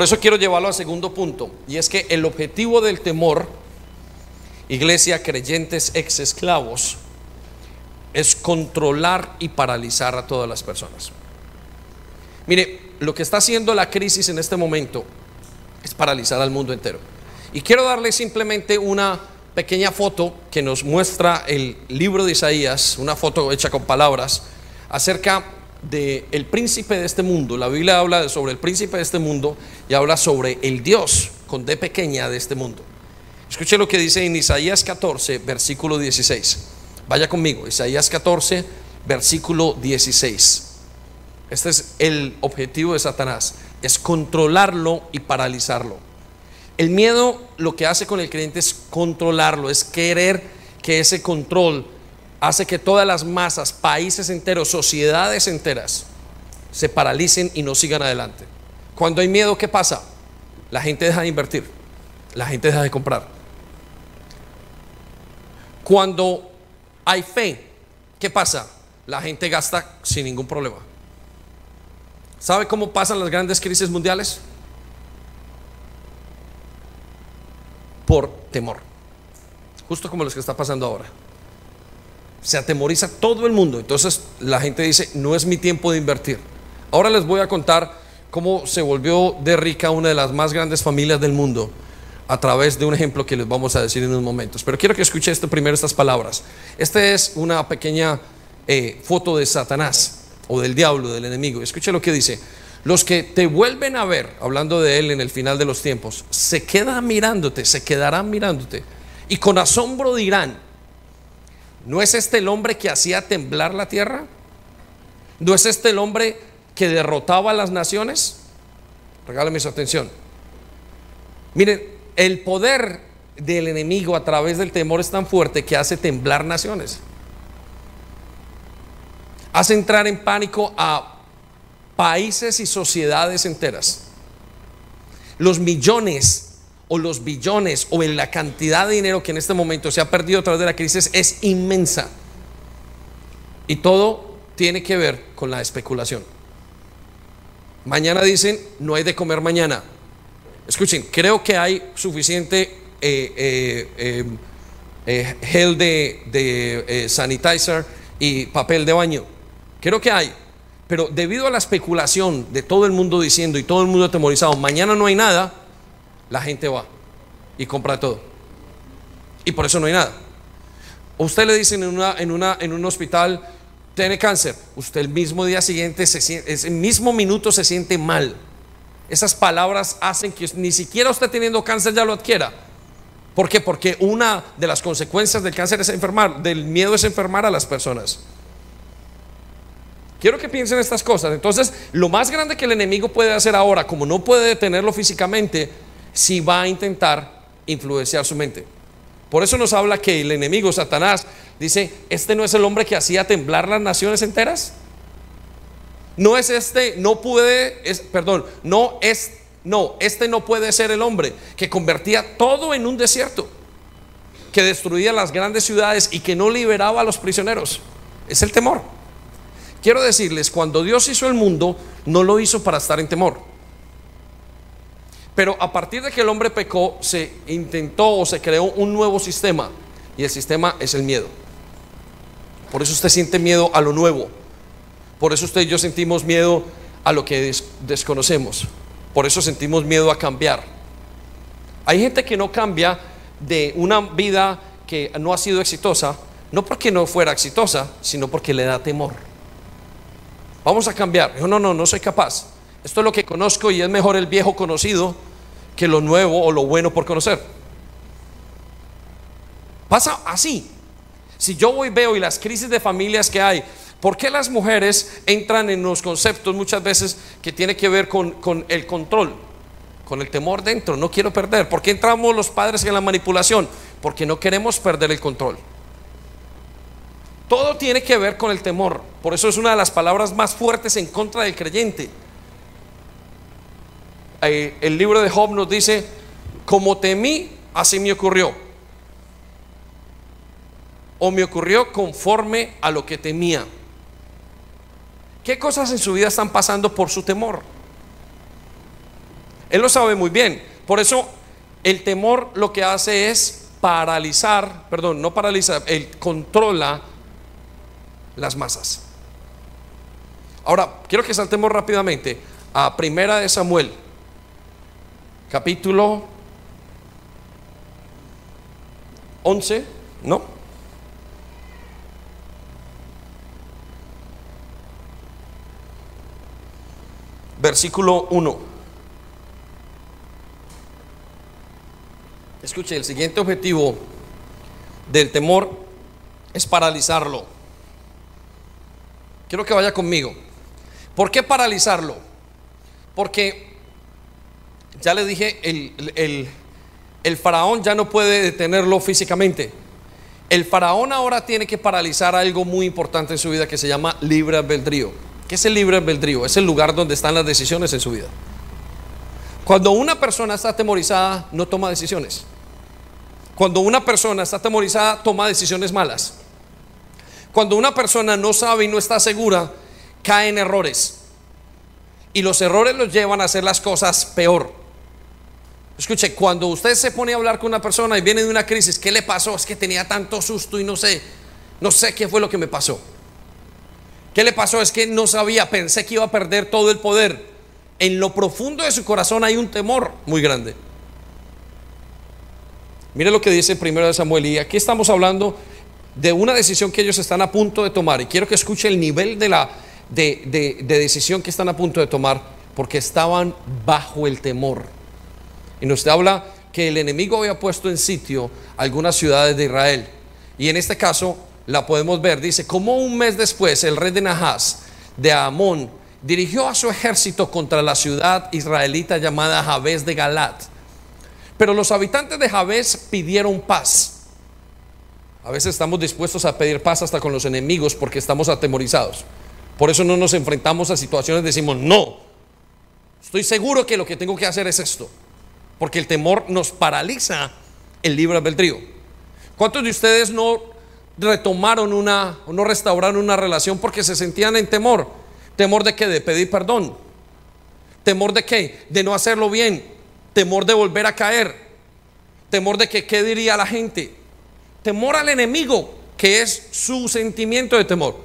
Por eso quiero llevarlo al segundo punto, y es que el objetivo del temor, iglesia, creyentes, ex esclavos, es controlar y paralizar a todas las personas. Mire, lo que está haciendo la crisis en este momento es paralizar al mundo entero. Y quiero darle simplemente una pequeña foto que nos muestra el libro de Isaías, una foto hecha con palabras, acerca del el príncipe de este mundo. La Biblia habla sobre el príncipe de este mundo y habla sobre el Dios con D pequeña de este mundo. Escuche lo que dice en Isaías 14, versículo 16. Vaya conmigo, Isaías 14, versículo 16. Este es el objetivo de Satanás, es controlarlo y paralizarlo. El miedo lo que hace con el creyente es controlarlo, es querer que ese control hace que todas las masas, países enteros, sociedades enteras se paralicen y no sigan adelante. Cuando hay miedo, ¿qué pasa? La gente deja de invertir, la gente deja de comprar. Cuando hay fe, ¿qué pasa? La gente gasta sin ningún problema. ¿Sabe cómo pasan las grandes crisis mundiales? Por temor. Justo como los que está pasando ahora. Se atemoriza todo el mundo. Entonces la gente dice, no es mi tiempo de invertir. Ahora les voy a contar cómo se volvió de rica una de las más grandes familias del mundo a través de un ejemplo que les vamos a decir en unos momentos. Pero quiero que escuche esto primero, estas palabras. Esta es una pequeña eh, foto de Satanás o del diablo, del enemigo. Escuche lo que dice. Los que te vuelven a ver, hablando de él en el final de los tiempos, se quedan mirándote, se quedarán mirándote. Y con asombro dirán, ¿no es este el hombre que hacía temblar la tierra? ¿No es este el hombre que derrotaba a las naciones? Regálame su atención. Miren, el poder del enemigo a través del temor es tan fuerte que hace temblar naciones hace entrar en pánico a países y sociedades enteras. Los millones o los billones o en la cantidad de dinero que en este momento se ha perdido a través de la crisis es inmensa. Y todo tiene que ver con la especulación. Mañana dicen, no hay de comer mañana. Escuchen, creo que hay suficiente eh, eh, eh, gel de, de sanitizer y papel de baño. Creo que hay. Pero debido a la especulación de todo el mundo diciendo y todo el mundo atemorizado, mañana no hay nada, la gente va y compra todo. Y por eso no hay nada. Usted le dicen en, una, en, una, en un hospital, tiene cáncer. Usted el mismo día siguiente, se el mismo minuto se siente mal. Esas palabras hacen que ni siquiera usted teniendo cáncer ya lo adquiera. ¿Por qué? Porque una de las consecuencias del cáncer es enfermar, del miedo es enfermar a las personas. Quiero que piensen estas cosas. Entonces, lo más grande que el enemigo puede hacer ahora, como no puede detenerlo físicamente, si va a intentar influenciar su mente. Por eso nos habla que el enemigo, Satanás, dice, este no es el hombre que hacía temblar las naciones enteras. No es este, no puede, es, perdón, no es, no, este no puede ser el hombre que convertía todo en un desierto, que destruía las grandes ciudades y que no liberaba a los prisioneros. Es el temor. Quiero decirles, cuando Dios hizo el mundo, no lo hizo para estar en temor. Pero a partir de que el hombre pecó, se intentó o se creó un nuevo sistema. Y el sistema es el miedo. Por eso usted siente miedo a lo nuevo. Por eso usted y yo sentimos miedo a lo que desconocemos. Por eso sentimos miedo a cambiar. Hay gente que no cambia de una vida que no ha sido exitosa, no porque no fuera exitosa, sino porque le da temor. Vamos a cambiar. no, no, no soy capaz. Esto es lo que conozco y es mejor el viejo conocido que lo nuevo o lo bueno por conocer. Pasa así. Si yo voy veo y las crisis de familias que hay, ¿por qué las mujeres entran en los conceptos muchas veces que tiene que ver con, con el control? Con el temor dentro, no quiero perder. ¿Por qué entramos los padres en la manipulación? Porque no queremos perder el control. Todo tiene que ver con el temor. Por eso es una de las palabras más fuertes en contra del creyente. Eh, el libro de Job nos dice, como temí, así me ocurrió. O me ocurrió conforme a lo que temía. ¿Qué cosas en su vida están pasando por su temor? Él lo sabe muy bien. Por eso el temor lo que hace es paralizar, perdón, no paralizar, él controla las masas. Ahora, quiero que saltemos rápidamente a Primera de Samuel, capítulo 11, ¿no? Versículo 1. Escuche, el siguiente objetivo del temor es paralizarlo. Quiero que vaya conmigo. ¿Por qué paralizarlo? Porque, ya le dije, el, el, faraón ya no puede detenerlo físicamente. El faraón ahora tiene que paralizar algo muy importante en su vida que se llama libre albedrío. ¿Qué es el libre albedrío? Es el lugar donde están las decisiones en su vida. Cuando una persona está atemorizada, no toma decisiones. Cuando una persona está atemorizada, toma decisiones malas. Cuando una persona no sabe y no está segura, cae en errores. Y los errores los llevan a hacer las cosas peor. Escuche, cuando usted se pone a hablar con una persona y viene de una crisis, ¿qué le pasó? Es que tenía tanto susto y no sé, no sé qué fue lo que me pasó. ¿Qué le pasó? Es que no sabía, pensé que iba a perder todo el poder. En lo profundo de su corazón hay un temor muy grande. Mire lo que dice primero de Samuel y aquí estamos hablando de una decisión que ellos están a punto de tomar y quiero que escuche el nivel de la de, decisión que están a punto de tomar porque estaban bajo el temor. Y nos habla que el enemigo había puesto en sitio algunas ciudades de Israel. Y en este caso la podemos ver. Dice, como un mes después el rey de Nahas, de Amón, dirigió a su ejército contra la ciudad israelita llamada Jabes de Galat. Pero los habitantes de Jabes pidieron paz. A veces estamos dispuestos a pedir paz hasta con los enemigos porque estamos atemorizados. Por eso no nos enfrentamos a situaciones, decimos, no, estoy seguro que lo que tengo que hacer es esto. Porque el temor nos paraliza el libre albedrío. ¿Cuántos de ustedes no retomaron una, o no restauraron una relación porque se sentían en temor? ¿Temor de qué? De pedir perdón. ¿Temor de qué? De no hacerlo bien. ¿Temor de volver a caer? ¿Temor de que qué diría la gente? Temor al enemigo, que es su sentimiento de temor.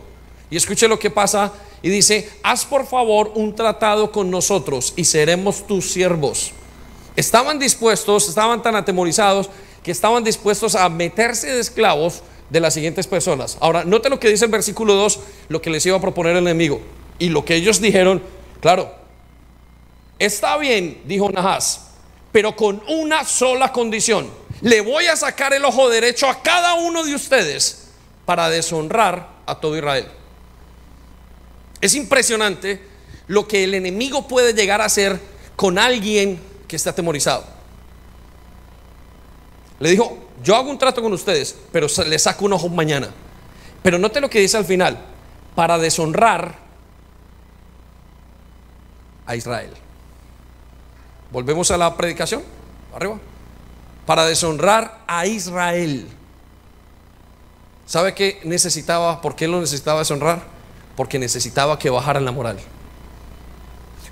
Y escuche lo que pasa y dice, haz por favor un tratado con nosotros y seremos tus siervos. Estaban dispuestos, estaban tan atemorizados que estaban dispuestos a meterse de esclavos de las siguientes personas. Ahora, note lo que dice el versículo 2, lo que les iba a proponer el enemigo. Y lo que ellos dijeron, claro, está bien, dijo Nahas, pero con una sola condición. Le voy a sacar el ojo derecho a cada uno de ustedes para deshonrar a todo Israel. Es impresionante lo que el enemigo puede llegar a hacer con alguien que está atemorizado. Le dijo, yo hago un trato con ustedes, pero le saco un ojo mañana. Pero note lo que dice al final, para deshonrar a Israel. Volvemos a la predicación, arriba. Para deshonrar a Israel. ¿Sabe qué necesitaba? ¿Por qué lo necesitaba deshonrar? porque necesitaba que bajaran la moral.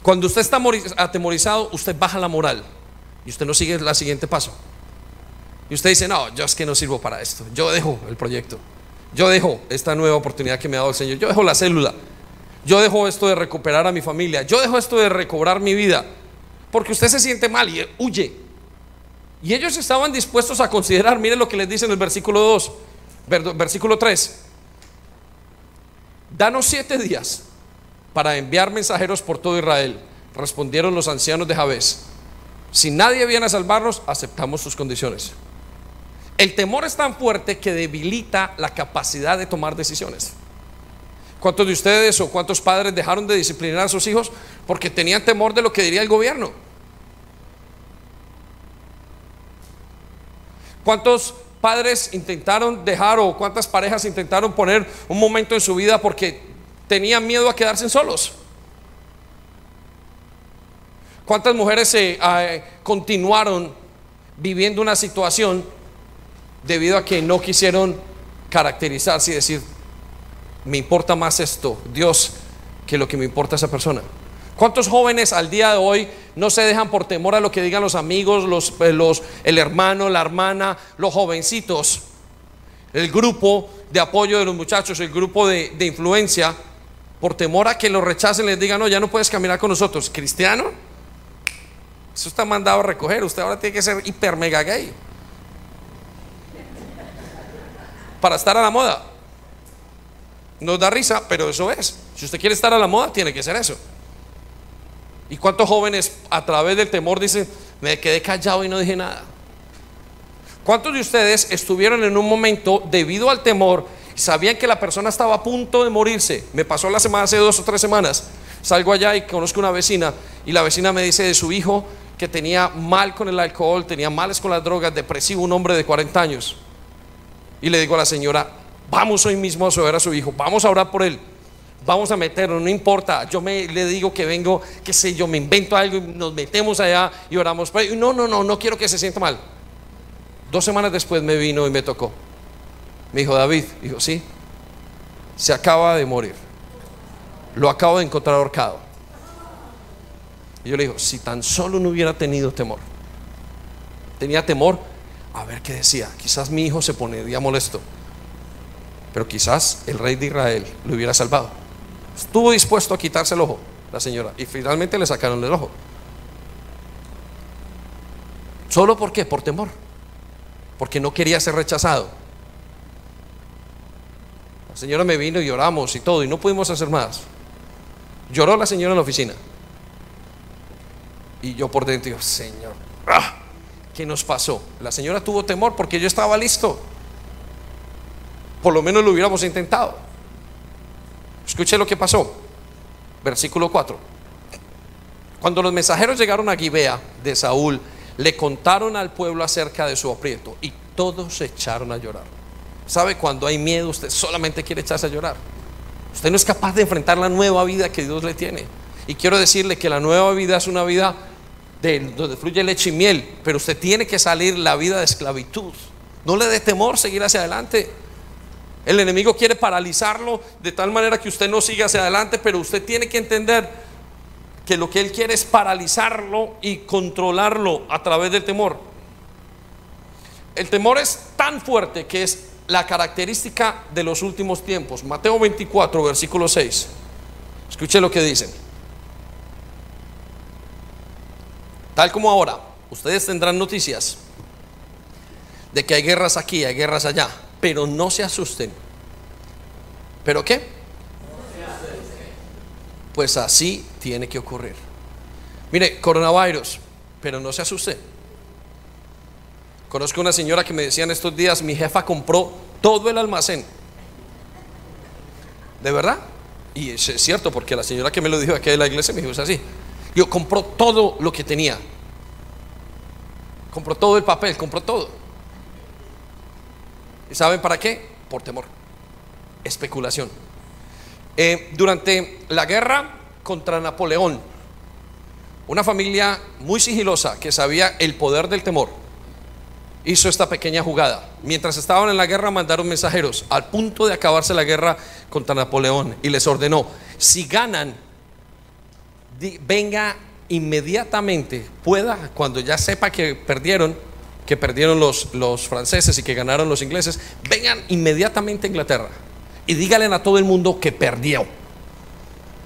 Cuando usted está atemorizado, usted baja la moral y usted no sigue el siguiente paso. Y usted dice, no, yo es que no sirvo para esto. Yo dejo el proyecto. Yo dejo esta nueva oportunidad que me ha dado el Señor. Yo dejo la célula. Yo dejo esto de recuperar a mi familia. Yo dejo esto de recobrar mi vida. Porque usted se siente mal y huye. Y ellos estaban dispuestos a considerar, miren lo que les dice en el versículo 2, versículo 3. Danos siete días para enviar mensajeros por todo Israel. Respondieron los ancianos de Jabes. Si nadie viene a salvarnos, aceptamos sus condiciones. El temor es tan fuerte que debilita la capacidad de tomar decisiones. ¿Cuántos de ustedes o cuántos padres dejaron de disciplinar a sus hijos porque tenían temor de lo que diría el gobierno? ¿Cuántos padres intentaron dejar o cuántas parejas intentaron poner un momento en su vida porque tenían miedo a quedarse solos? ¿Cuántas mujeres se eh, continuaron viviendo una situación debido a que no quisieron caracterizarse y decir, me importa más esto, Dios, que lo que me importa esa persona? ¿Cuántos jóvenes al día de hoy no se dejan por temor a lo que digan los amigos, los, eh, los, el hermano, la hermana, los jovencitos? El grupo de apoyo de los muchachos, el grupo de influencia, por temor a que lo rechacen, les digan, no, ya no puedes caminar con nosotros. ¿Cristiano? Eso está mandado a recoger. Usted ahora tiene que ser hiper mega gay. Para estar a la moda. Nos da risa, pero eso es. Si usted quiere estar a la moda, tiene que ser eso. ¿Y cuántos jóvenes a través del temor dicen, me quedé callado y no dije nada? ¿Cuántos de ustedes estuvieron en un momento debido al temor, sabían que la persona estaba a punto de morirse? Me pasó la semana hace dos o tres semanas. Salgo allá y conozco una vecina y la vecina me dice de su hijo que tenía mal con el alcohol, tenía males con las drogas, depresivo, un hombre de 40 años. Y le digo a la señora, vamos hoy mismo a ver a su hijo, vamos a orar por él, vamos a meterlo, no importa, yo me, le digo que vengo, qué sé yo, me invento algo y nos metemos allá y oramos. No, no, no, no quiero que se sienta mal. Dos semanas después me vino y me tocó. Me dijo, David, dijo, sí, se acaba de morir. Lo acabo de encontrar ahorcado. Y yo le digo, si tan solo no hubiera tenido temor. Tenía temor a ver qué decía. Quizás mi hijo se pondría molesto. Pero quizás el rey de Israel lo hubiera salvado. Estuvo dispuesto a quitarse el ojo, la señora. Y finalmente le sacaron el ojo. ¿Solo por qué? Por temor porque no quería ser rechazado. La señora me vino y lloramos y todo, y no pudimos hacer más. Lloró la señora en la oficina. Y yo por dentro Señor, ¡ah! ¿qué nos pasó? La señora tuvo temor porque yo estaba listo. Por lo menos lo hubiéramos intentado. Escuche lo que pasó. Versículo 4. Cuando los mensajeros llegaron a Gibea de Saúl, le contaron al pueblo acerca de su aprieto y todos se echaron a llorar. ¿Sabe cuando hay miedo usted solamente quiere echarse a llorar? Usted no es capaz de enfrentar la nueva vida que Dios le tiene. Y quiero decirle que la nueva vida es una vida de, donde fluye leche y miel, pero usted tiene que salir la vida de esclavitud. No le dé temor seguir hacia adelante. El enemigo quiere paralizarlo de tal manera que usted no siga hacia adelante, pero usted tiene que entender que lo que Él quiere es paralizarlo y controlarlo a través del temor. El temor es tan fuerte que es la característica de los últimos tiempos. Mateo 24, versículo 6. Escuche lo que dicen. Tal como ahora, ustedes tendrán noticias de que hay guerras aquí, hay guerras allá, pero no se asusten. ¿Pero qué? Pues así tiene que ocurrir. Mire, coronavirus, pero no se asuste. Conozco una señora que me decía en estos días, mi jefa compró todo el almacén. ¿De verdad? Y es cierto, porque la señora que me lo dijo aquí en la iglesia me dijo, es así. Yo compró todo lo que tenía. Compró todo el papel, compró todo. ¿Y saben para qué? Por temor. Especulación. Eh, durante la guerra contra Napoleón, una familia muy sigilosa que sabía el poder del temor, hizo esta pequeña jugada. Mientras estaban en la guerra mandaron mensajeros al punto de acabarse la guerra contra Napoleón y les ordenó, si ganan, venga inmediatamente, pueda, cuando ya sepa que perdieron, que perdieron los, los franceses y que ganaron los ingleses, vengan inmediatamente a Inglaterra y díganle a todo el mundo que perdió.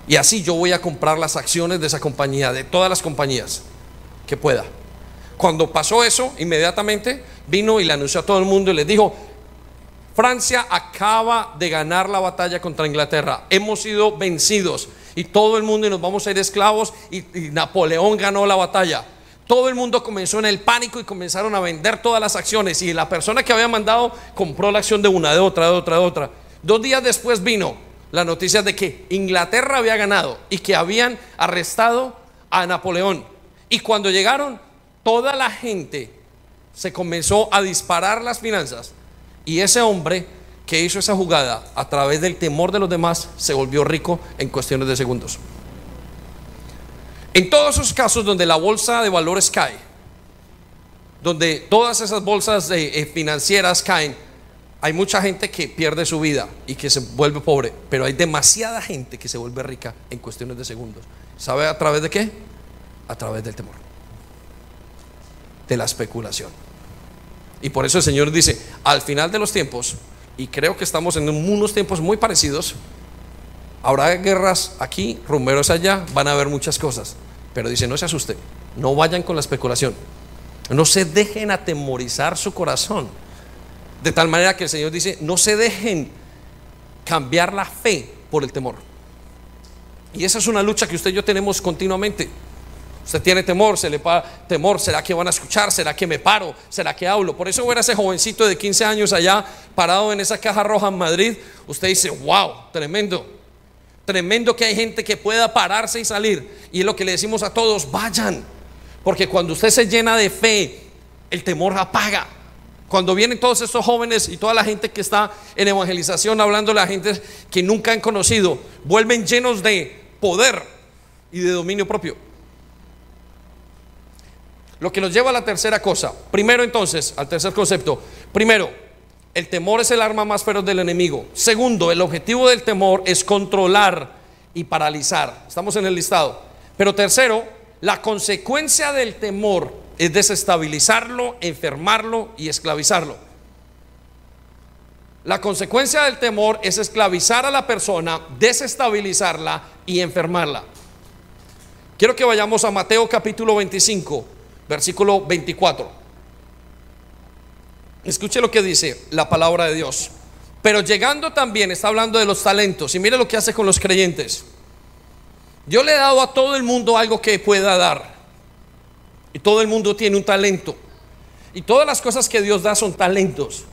Y así yo voy a comprar las acciones de esa compañía, de todas las compañías que pueda. Cuando pasó eso, inmediatamente vino y le anunció a todo el mundo y le dijo, Francia acaba de ganar la batalla contra Inglaterra, hemos sido vencidos y todo el mundo nos vamos a ir esclavos y Napoleón ganó la batalla. Todo el mundo comenzó en el pánico y comenzaron a vender todas las acciones y la persona que había mandado compró la acción de una, de otra, de otra, de otra. Dos días después vino la noticia de que Inglaterra había ganado y que habían arrestado a Napoleón. Y cuando llegaron, toda la gente se comenzó a disparar las finanzas. Y ese hombre que hizo esa jugada a través del temor de los demás se volvió rico en cuestiones de segundos. En todos esos casos donde la bolsa de valores cae, donde todas esas bolsas eh, financieras caen, hay mucha gente que pierde su vida y que se vuelve pobre, pero hay demasiada gente que se vuelve rica en cuestiones de segundos. ¿Sabe a través de qué? A través del temor, de la especulación. Y por eso el Señor dice, al final de los tiempos, y creo que estamos en unos tiempos muy parecidos, Habrá guerras aquí, rumberos allá, van a haber muchas cosas. Pero dice, no se asuste, no vayan con la especulación. No se dejen atemorizar su corazón. De tal manera que el Señor dice, no se dejen cambiar la fe por el temor. Y esa es una lucha que usted y yo tenemos continuamente. Usted tiene temor, se le pa temor, ¿será que van a escuchar? ¿Será que me paro? ¿Será que hablo? Por eso era ese jovencito de 15 años allá parado en esa caja roja en Madrid. Usted dice, wow, tremendo. Tremendo que hay gente que pueda pararse y salir. Y es lo que le decimos a todos, vayan. Porque cuando usted se llena de fe, el temor apaga. Cuando vienen todos estos jóvenes y toda la gente que está en evangelización hablando de la gente que nunca han conocido, vuelven llenos de poder y de dominio propio. Lo que nos lleva a la tercera cosa. Primero entonces, al tercer concepto. Primero, el temor es el arma más feroz del enemigo. Segundo, el objetivo del temor es controlar y paralizar. Estamos en el listado. Pero tercero, la consecuencia del temor es desestabilizarlo, enfermarlo y esclavizarlo. La consecuencia del temor es esclavizar a la persona, desestabilizarla y enfermarla. Quiero que vayamos a Mateo capítulo 25 versículo 24. Escuche lo que dice la palabra de Dios. Pero llegando también, está hablando de los talentos. Y mire lo que hace con los creyentes. Yo le he dado a todo el mundo algo que pueda dar. Y todo el mundo tiene un talento. Y todas las cosas que Dios da son talentos.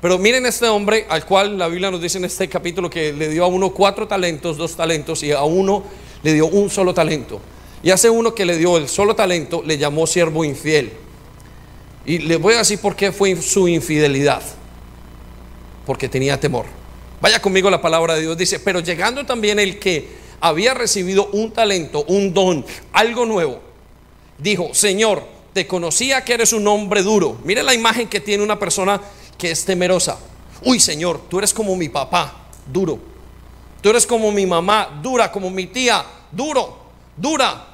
Pero miren este hombre al cual la Biblia nos dice en este capítulo que le dio a uno cuatro talentos, dos talentos y a uno le dio un solo talento. Y hace uno que le dio el solo talento, le llamó siervo infiel. Y le voy a decir por qué fue su infidelidad. Porque tenía temor. Vaya conmigo la palabra de Dios. Dice, pero llegando también el que había recibido un talento, un don, algo nuevo, dijo, Señor, te conocía que eres un hombre duro. Mire la imagen que tiene una persona que es temerosa. Uy, Señor, tú eres como mi papá, duro. Tú eres como mi mamá, dura, como mi tía, duro, dura.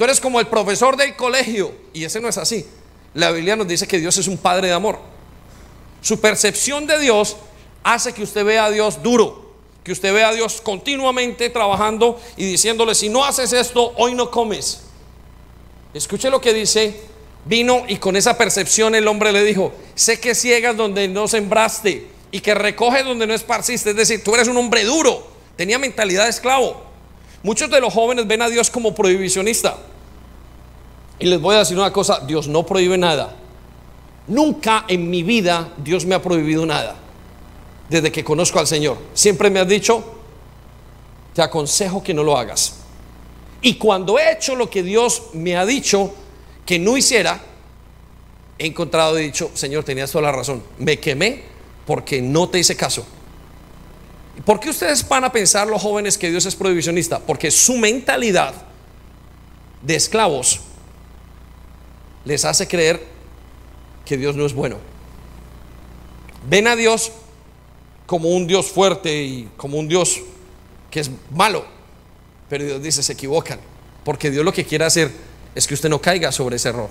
Tú eres como el profesor del colegio. Y ese no es así. La Biblia nos dice que Dios es un padre de amor. Su percepción de Dios hace que usted vea a Dios duro. Que usted vea a Dios continuamente trabajando y diciéndole, si no haces esto, hoy no comes. Escuche lo que dice. Vino y con esa percepción el hombre le dijo, sé que ciegas donde no sembraste y que recoges donde no esparciste. Es decir, tú eres un hombre duro. Tenía mentalidad de esclavo. Muchos de los jóvenes ven a Dios como prohibicionista. Y les voy a decir una cosa, Dios no prohíbe nada. Nunca en mi vida Dios me ha prohibido nada. Desde que conozco al Señor. Siempre me ha dicho, te aconsejo que no lo hagas. Y cuando he hecho lo que Dios me ha dicho que no hiciera, he encontrado y dicho, Señor, tenías toda la razón. Me quemé porque no te hice caso. ¿Por qué ustedes van a pensar los jóvenes que Dios es prohibicionista? Porque su mentalidad de esclavos les hace creer que Dios no es bueno. Ven a Dios como un Dios fuerte y como un Dios que es malo. Pero Dios dice, se equivocan. Porque Dios lo que quiere hacer es que usted no caiga sobre ese error,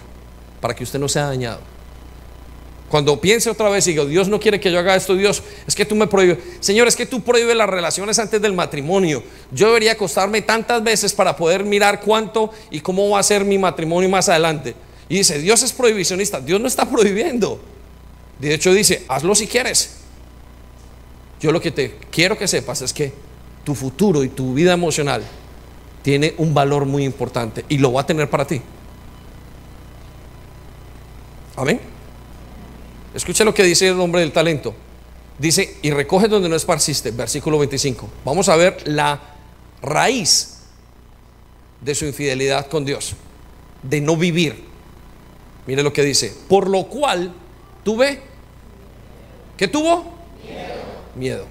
para que usted no sea dañado. Cuando piense otra vez y digo, Dios no quiere que yo haga esto, Dios, es que tú me prohíbes. Señor, es que tú prohíbes las relaciones antes del matrimonio. Yo debería acostarme tantas veces para poder mirar cuánto y cómo va a ser mi matrimonio más adelante. Y dice, Dios es prohibicionista. Dios no está prohibiendo. De hecho dice, hazlo si quieres. Yo lo que te quiero que sepas es que tu futuro y tu vida emocional tiene un valor muy importante y lo va a tener para ti. Amén. Escuche lo que dice el hombre del talento. Dice, y recoge donde no esparciste, versículo 25. Vamos a ver la raíz de su infidelidad con Dios, de no vivir. Mire lo que dice, por lo cual tuve, ¿qué tuvo? Miedo.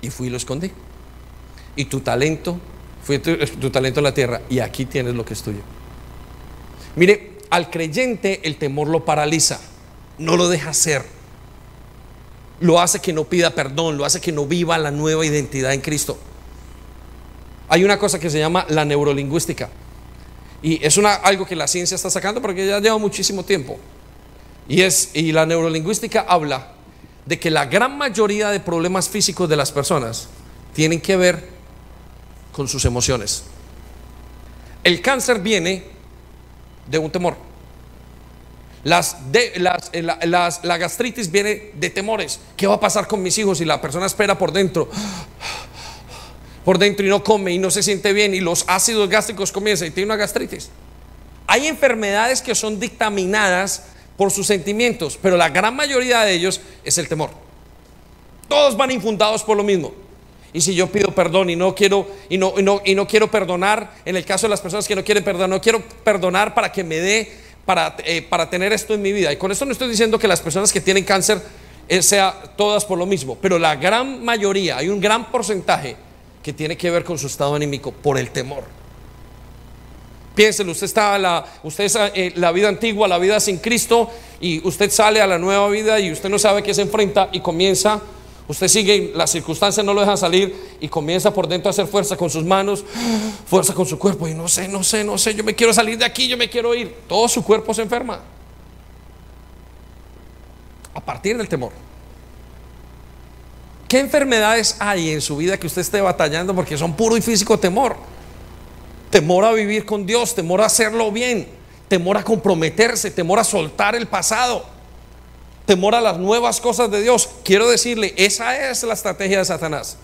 Y fui y lo escondí. Y tu talento, fue tu, tu talento en la tierra, y aquí tienes lo que es tuyo. Mire, al creyente el temor lo paraliza no lo deja ser. Lo hace que no pida perdón, lo hace que no viva la nueva identidad en Cristo. Hay una cosa que se llama la neurolingüística. Y es una, algo que la ciencia está sacando porque ya lleva muchísimo tiempo. Y, es, y la neurolingüística habla de que la gran mayoría de problemas físicos de las personas tienen que ver con sus emociones. El cáncer viene de un temor. Las de, las, eh, la, gastritis viene de temores. ¿Qué va a pasar con mis hijos si la persona espera por dentro? Por dentro y no come y no se siente bien y los ácidos gástricos comienzan y tiene una gastritis. Hay enfermedades que son dictaminadas por sus sentimientos, pero la gran mayoría de ellos es el temor. Todos van infundados por lo mismo. Y si yo pido perdón y no quiero y no, y no, y no quiero perdonar, en el caso de las personas que no quieren perdonar, no quiero perdonar para que me dé para, eh, para tener esto en mi vida. Y con esto no estoy diciendo que las personas que tienen cáncer eh, sea todas por lo mismo, pero la gran mayoría, hay un gran porcentaje que tiene que ver con su estado anímico por el temor. Piénselo, usted está la, eh, la vida antigua, la vida sin Cristo, y usted sale a la nueva vida y usted no sabe qué se enfrenta y comienza Usted sigue, las circunstancias no lo dejan salir y comienza por dentro a hacer fuerza con sus manos, fuerza con su cuerpo y no sé, no sé, no sé, yo me quiero salir de aquí, yo me quiero ir. Todo su cuerpo se enferma. A partir del temor. ¿Qué enfermedades hay en su vida que usted esté batallando porque son puro y físico temor? Temor a vivir con Dios, temor a hacerlo bien, temor a comprometerse, temor a soltar el pasado temor a las nuevas cosas de Dios. Quiero decirle, esa es la estrategia de Satanás.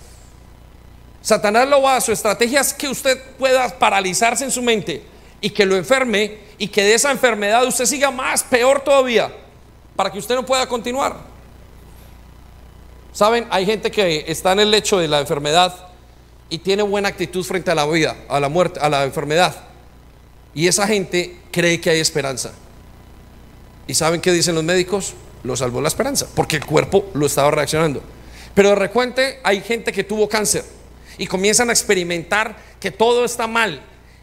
Satanás lo va a su estrategia es que usted pueda paralizarse en su mente y que lo enferme y que de esa enfermedad usted siga más, peor todavía, para que usted no pueda continuar. Saben, hay gente que está en el lecho de la enfermedad y tiene buena actitud frente a la vida, a la muerte, a la enfermedad. Y esa gente cree que hay esperanza. ¿Y saben qué dicen los médicos? lo salvó la esperanza, porque el cuerpo lo estaba reaccionando. Pero de repente hay gente que tuvo cáncer y comienzan a experimentar que todo está mal.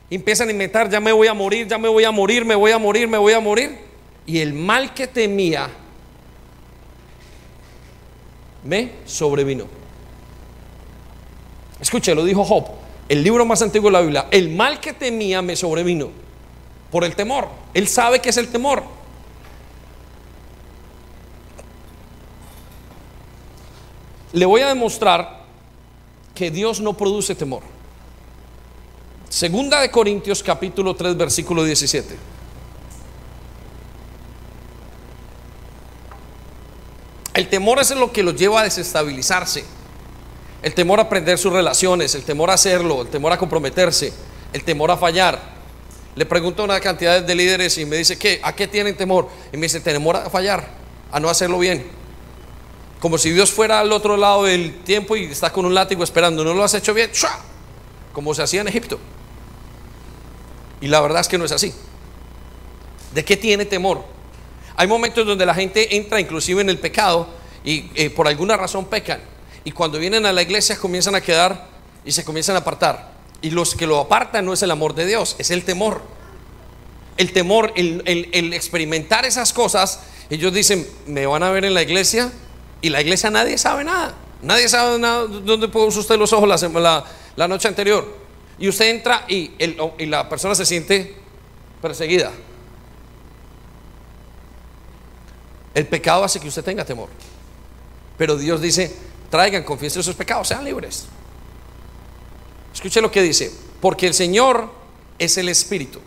empiezan a inventar, ya me voy a morir, ya me voy a morir, me voy a morir, me voy a morir. Y el mal que temía me sobrevino. Escuche, lo dijo Job, el libro más antiguo de la Biblia. El mal que temía me sobrevino por el temor. Él sabe que es el temor. Le voy a demostrar que Dios no produce temor. Segunda de Corintios capítulo 3 versículo 17. El temor es lo que los lleva a desestabilizarse. El temor a perder sus relaciones, el temor a hacerlo, el temor a comprometerse, el temor a fallar. Le pregunto a una cantidad de líderes y me dice, ¿qué? ¿A qué tienen temor? Y me dice, temor a fallar, a no hacerlo bien. Como si Dios fuera al otro lado del tiempo y está con un látigo esperando. No lo has hecho bien, como se hacía en Egipto. Y la verdad es que no es así. ¿De qué tiene temor? Hay momentos donde la gente entra inclusive en el pecado y eh, por alguna razón pecan. Y cuando vienen a la iglesia comienzan a quedar y se comienzan a apartar. Y los que lo apartan no es el amor de Dios, es el temor. El temor, el, experimentar esas cosas, ellos dicen, me van a ver en la iglesia, y la iglesia nadie sabe nada. Nadie sabe nada dónde puso usted los ojos la, noche anterior. Y usted entra y la persona se siente perseguida. El pecado hace que usted tenga temor. Pero Dios dice, traigan, confiesen sus pecados, sean libres. Escuche lo que dice, porque el Señor es el Espíritu.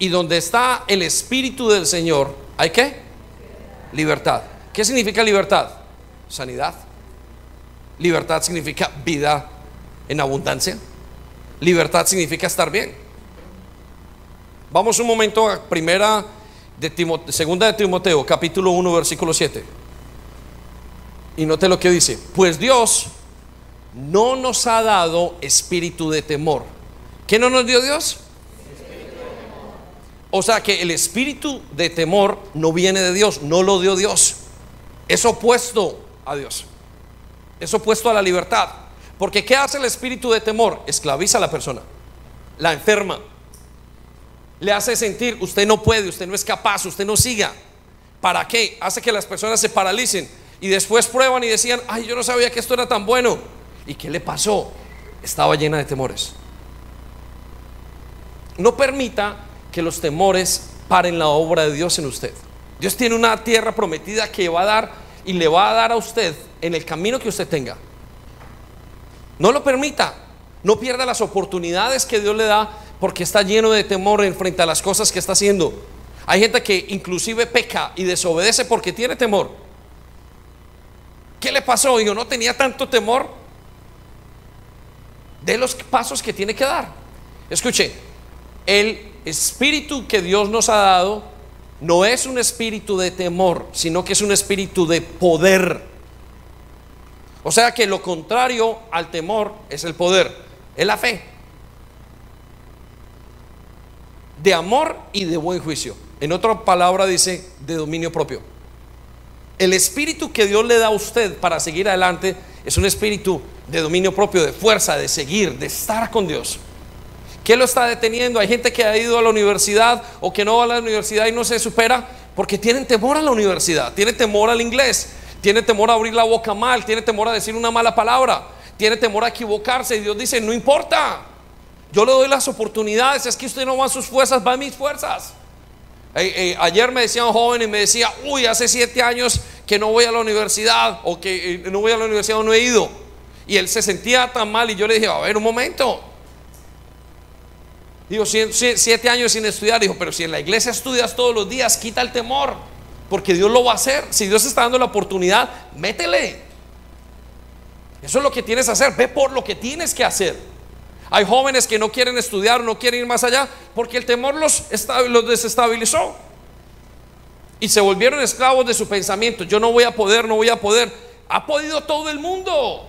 Y donde está el Espíritu del Señor, ¿hay qué? Libertad. ¿Qué significa libertad? Sanidad. Libertad significa vida en abundancia. Libertad significa estar bien. Vamos un momento a primera de segunda de Timoteo, capítulo 1, versículo 7. Y note lo que dice, pues Dios no nos ha dado espíritu de temor. ¿Qué no nos dio Dios? O sea que el espíritu de temor no viene de Dios, no lo dio Dios es opuesto a Dios. Es opuesto a la libertad. Porque ¿qué hace el espíritu de temor? Esclaviza a la persona. La enferma. Le hace sentir, usted no puede, usted no es capaz, usted no siga. ¿Para qué? Hace que las personas se paralicen y después prueban y decían, ay, yo no sabía que esto era tan bueno. ¿Y qué le pasó? Estaba llena de temores. No permita que los temores paren la obra de Dios en usted. Dios tiene una tierra prometida que va a dar y le va a dar a usted en el camino que usted tenga. No lo permita. No pierda las oportunidades que Dios le da porque está lleno de temor en frente a las cosas que está haciendo. Hay gente que inclusive peca y desobedece porque tiene temor. ¿Qué le pasó? Yo no tenía tanto temor de los pasos que tiene que dar. Escuche, el espíritu que Dios nos ha dado no es un espíritu de temor, sino que es un espíritu de poder. O sea que lo contrario al temor es el poder, es la fe. De amor y de buen juicio. En otra palabra dice de dominio propio. El espíritu que Dios le da a usted para seguir adelante es un espíritu de dominio propio, de fuerza, de seguir, de estar con Dios. ¿Qué lo está deteniendo? Hay gente que ha ido a la universidad o que no va a la universidad y no se supera porque tienen temor a la universidad, tienen temor al inglés, tiene temor a abrir la boca mal, tiene temor a decir una mala palabra, tiene temor a equivocarse. Y Dios dice, no importa, yo le doy las oportunidades, es que usted no va a sus fuerzas, va a mis fuerzas. ayer me decía un joven y me decía, uy, hace siete años que no voy a la universidad o que eh, no voy a la universidad o no he ido. Y él se sentía tan mal y yo le dije, a ver, un momento. Digo, siete años sin estudiar. Dijo, pero si en la iglesia estudias todos los días, quita el temor. Porque Dios lo va a hacer. Si Dios está dando la oportunidad, métele. Eso es lo que tienes que hacer. Ve por lo que tienes que hacer. Hay jóvenes que no quieren estudiar, no quieren ir más allá, porque el temor los, desestabilizó. Y se volvieron esclavos de su pensamiento. Yo no voy a poder, no voy a poder. Ha podido todo el mundo.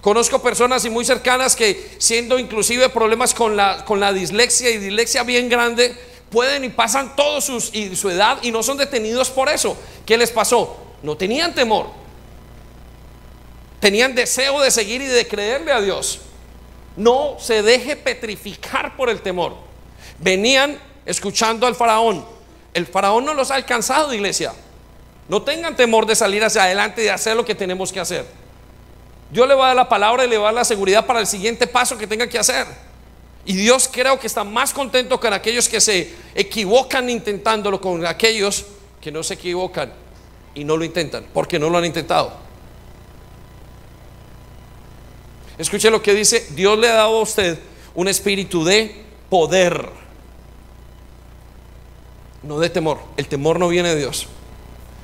Conozco personas y muy cercanas que siendo inclusive problemas con la, con la dislexia y dislexia bien grande, pueden y pasan y su edad y no son detenidos por eso. ¿Qué les pasó? No tenían temor. Tenían deseo de seguir y de creerle a Dios. No se deje petrificar por el temor. Venían escuchando al faraón. El faraón no los ha alcanzado, iglesia. No tengan temor de salir hacia adelante y de hacer lo que tenemos que hacer. Dios le va a dar la palabra y le va a dar la seguridad para el siguiente paso que tenga que hacer. Y Dios creo que está más contento con aquellos que se equivocan intentándolo, con aquellos que no se equivocan y no lo intentan, porque no lo han intentado. Escuche lo que dice, Dios le ha dado a usted un espíritu de poder, no de temor. El temor no viene de Dios.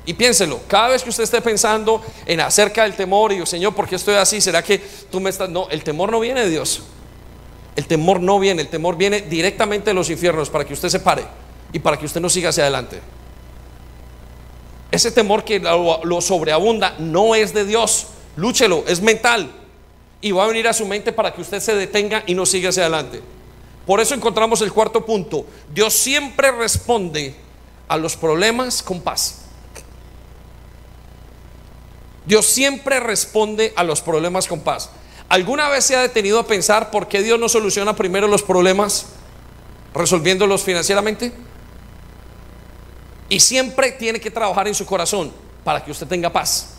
Y piénselo, cada vez que usted esté pensando en acerca del temor y yo, Señor, ¿por qué estoy así? ¿Será que tú me estás.? No, el temor no viene de Dios. El temor no viene, el temor viene directamente de los infiernos para que usted se pare y para que usted no siga hacia adelante. Ese temor que lo, lo sobreabunda no es de Dios. Lúchelo, es mental. Y va a venir a su mente para que usted se detenga y no siga hacia adelante. Por eso encontramos el cuarto punto. Dios siempre responde a los problemas con paz. Dios siempre responde a los problemas con paz. ¿Alguna vez se ha detenido a pensar por qué Dios no soluciona primero los problemas resolviéndolos financieramente? Y siempre tiene que trabajar en su corazón para que usted tenga paz.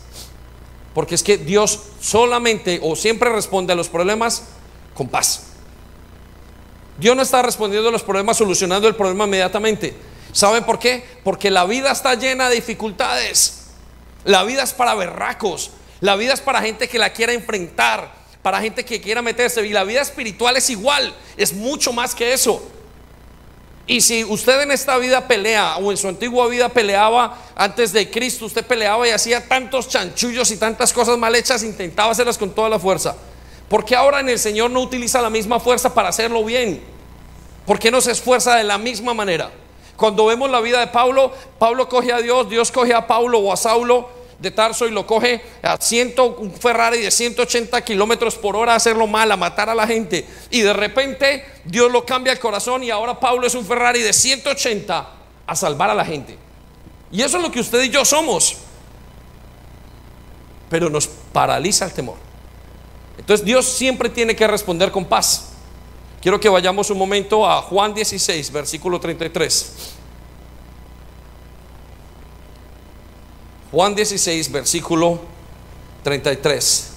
Porque es que Dios solamente o siempre responde a los problemas con paz. Dios no está respondiendo a los problemas solucionando el problema inmediatamente. ¿Saben por qué? Porque la vida está llena de dificultades. La vida es para berracos. La vida es para gente que la quiera enfrentar, para gente que quiera meterse. Y la vida espiritual es igual, es mucho más que eso. Y si usted en esta vida pelea o en su antigua vida peleaba antes de Cristo, usted peleaba y hacía tantos chanchullos y tantas cosas mal hechas, intentaba hacerlas con toda la fuerza. ¿Por qué ahora en el Señor no utiliza la misma fuerza para hacerlo bien? ¿Por qué no se esfuerza de la misma manera? Cuando vemos la vida de Pablo, Pablo coge a Dios, Dios coge a Pablo o a Saulo de Tarso y lo coge a ciento, un Ferrari de 180 kilómetros por hora a hacerlo mal, a matar a la gente. Y de repente Dios lo cambia el corazón y ahora Pablo es un Ferrari de 180 a salvar a la gente. Y eso es lo que usted y yo somos. Pero nos paraliza el temor. Entonces Dios siempre tiene que responder con paz. Quiero que vayamos un momento a Juan 16, versículo 33. Juan 16, versículo 33.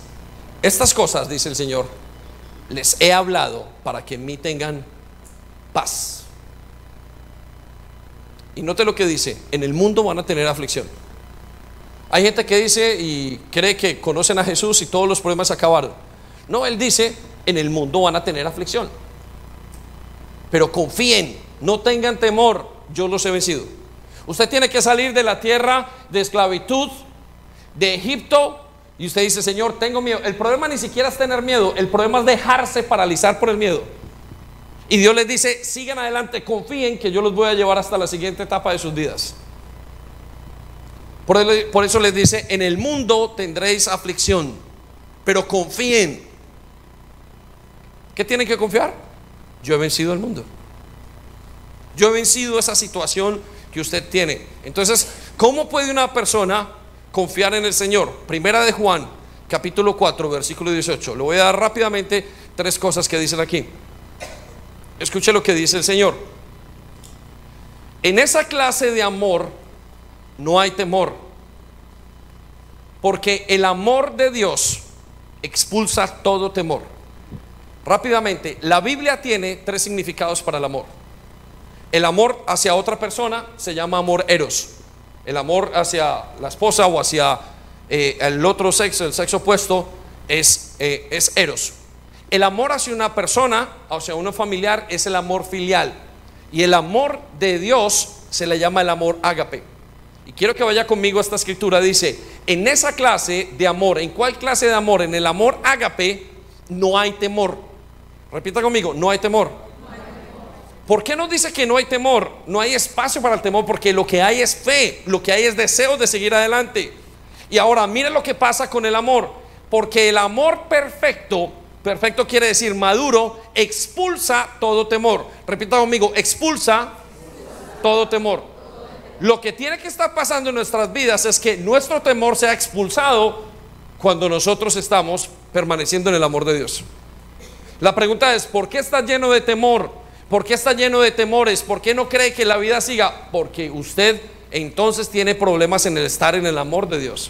Estas cosas, dice el Señor, les he hablado para que en mí tengan paz. Y note lo que dice, en el mundo van a tener aflicción. Hay gente que dice y cree que conocen a Jesús y todos los problemas acabaron. No, Él dice, en el mundo van a tener aflicción. Pero confíen, no tengan temor, yo los he vencido. Usted tiene que salir de la tierra de esclavitud, de Egipto, y usted dice, Señor, tengo miedo. El problema ni siquiera es tener miedo, el problema es dejarse paralizar por el miedo. Y Dios les dice, sigan adelante, confíen que yo los voy a llevar hasta la siguiente etapa de sus vidas. Por, eso les dice, en el mundo tendréis aflicción, pero confíen. ¿Qué tienen que confiar? Yo he vencido el mundo. Yo he vencido esa situación que usted tiene. Entonces, ¿cómo puede una persona confiar en el Señor? Primera de Juan, capítulo 4, versículo 18. Le voy a dar rápidamente tres cosas que dicen aquí. Escuche lo que dice el Señor. En esa clase de amor no hay temor, porque el amor de Dios expulsa todo temor. Rápidamente, la Biblia tiene tres significados para el amor. El amor hacia otra persona se llama amor eros. El amor hacia la esposa o hacia eh, el otro sexo, el sexo opuesto, es, eh, es eros. El amor hacia una persona, hacia uno familiar, es el amor filial. Y el amor de Dios se le llama el amor ágape. Y quiero que vaya conmigo a esta escritura. Dice, en esa clase de amor, ¿en cuál clase de amor? En el amor ágape no hay temor. Repita conmigo, no hay temor. ¿Por qué nos dice que no hay temor? No hay espacio para el temor porque lo que hay es fe, lo que hay es deseo de seguir adelante. Y ahora mire lo que pasa con el amor, porque el amor perfecto, perfecto quiere decir maduro, expulsa todo temor. Repita conmigo, expulsa todo temor. Lo que tiene que estar pasando en nuestras vidas es que nuestro temor sea expulsado cuando nosotros estamos permaneciendo en el amor de Dios. La pregunta es, ¿por qué está lleno de temor? ¿Por qué está lleno de temores? ¿Por qué no cree que la vida siga? Porque usted entonces tiene problemas en el estar en el amor de Dios.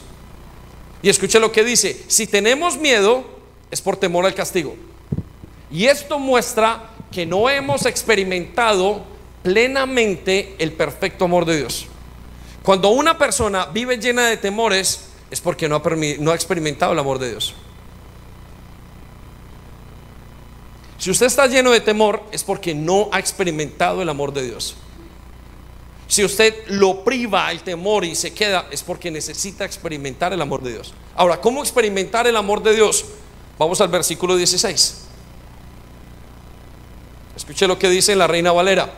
Y escuche lo que dice, si tenemos miedo es por temor al castigo. Y esto muestra que no hemos experimentado plenamente el perfecto amor de Dios. Cuando una persona vive llena de temores es porque no ha, no ha experimentado el amor de Dios. Si usted está lleno de temor es porque no ha experimentado el amor de Dios. Si usted lo priva el temor y se queda es porque necesita experimentar el amor de Dios. Ahora, ¿cómo experimentar el amor de Dios? Vamos al versículo 16. Escuche lo que dice la Reina Valera.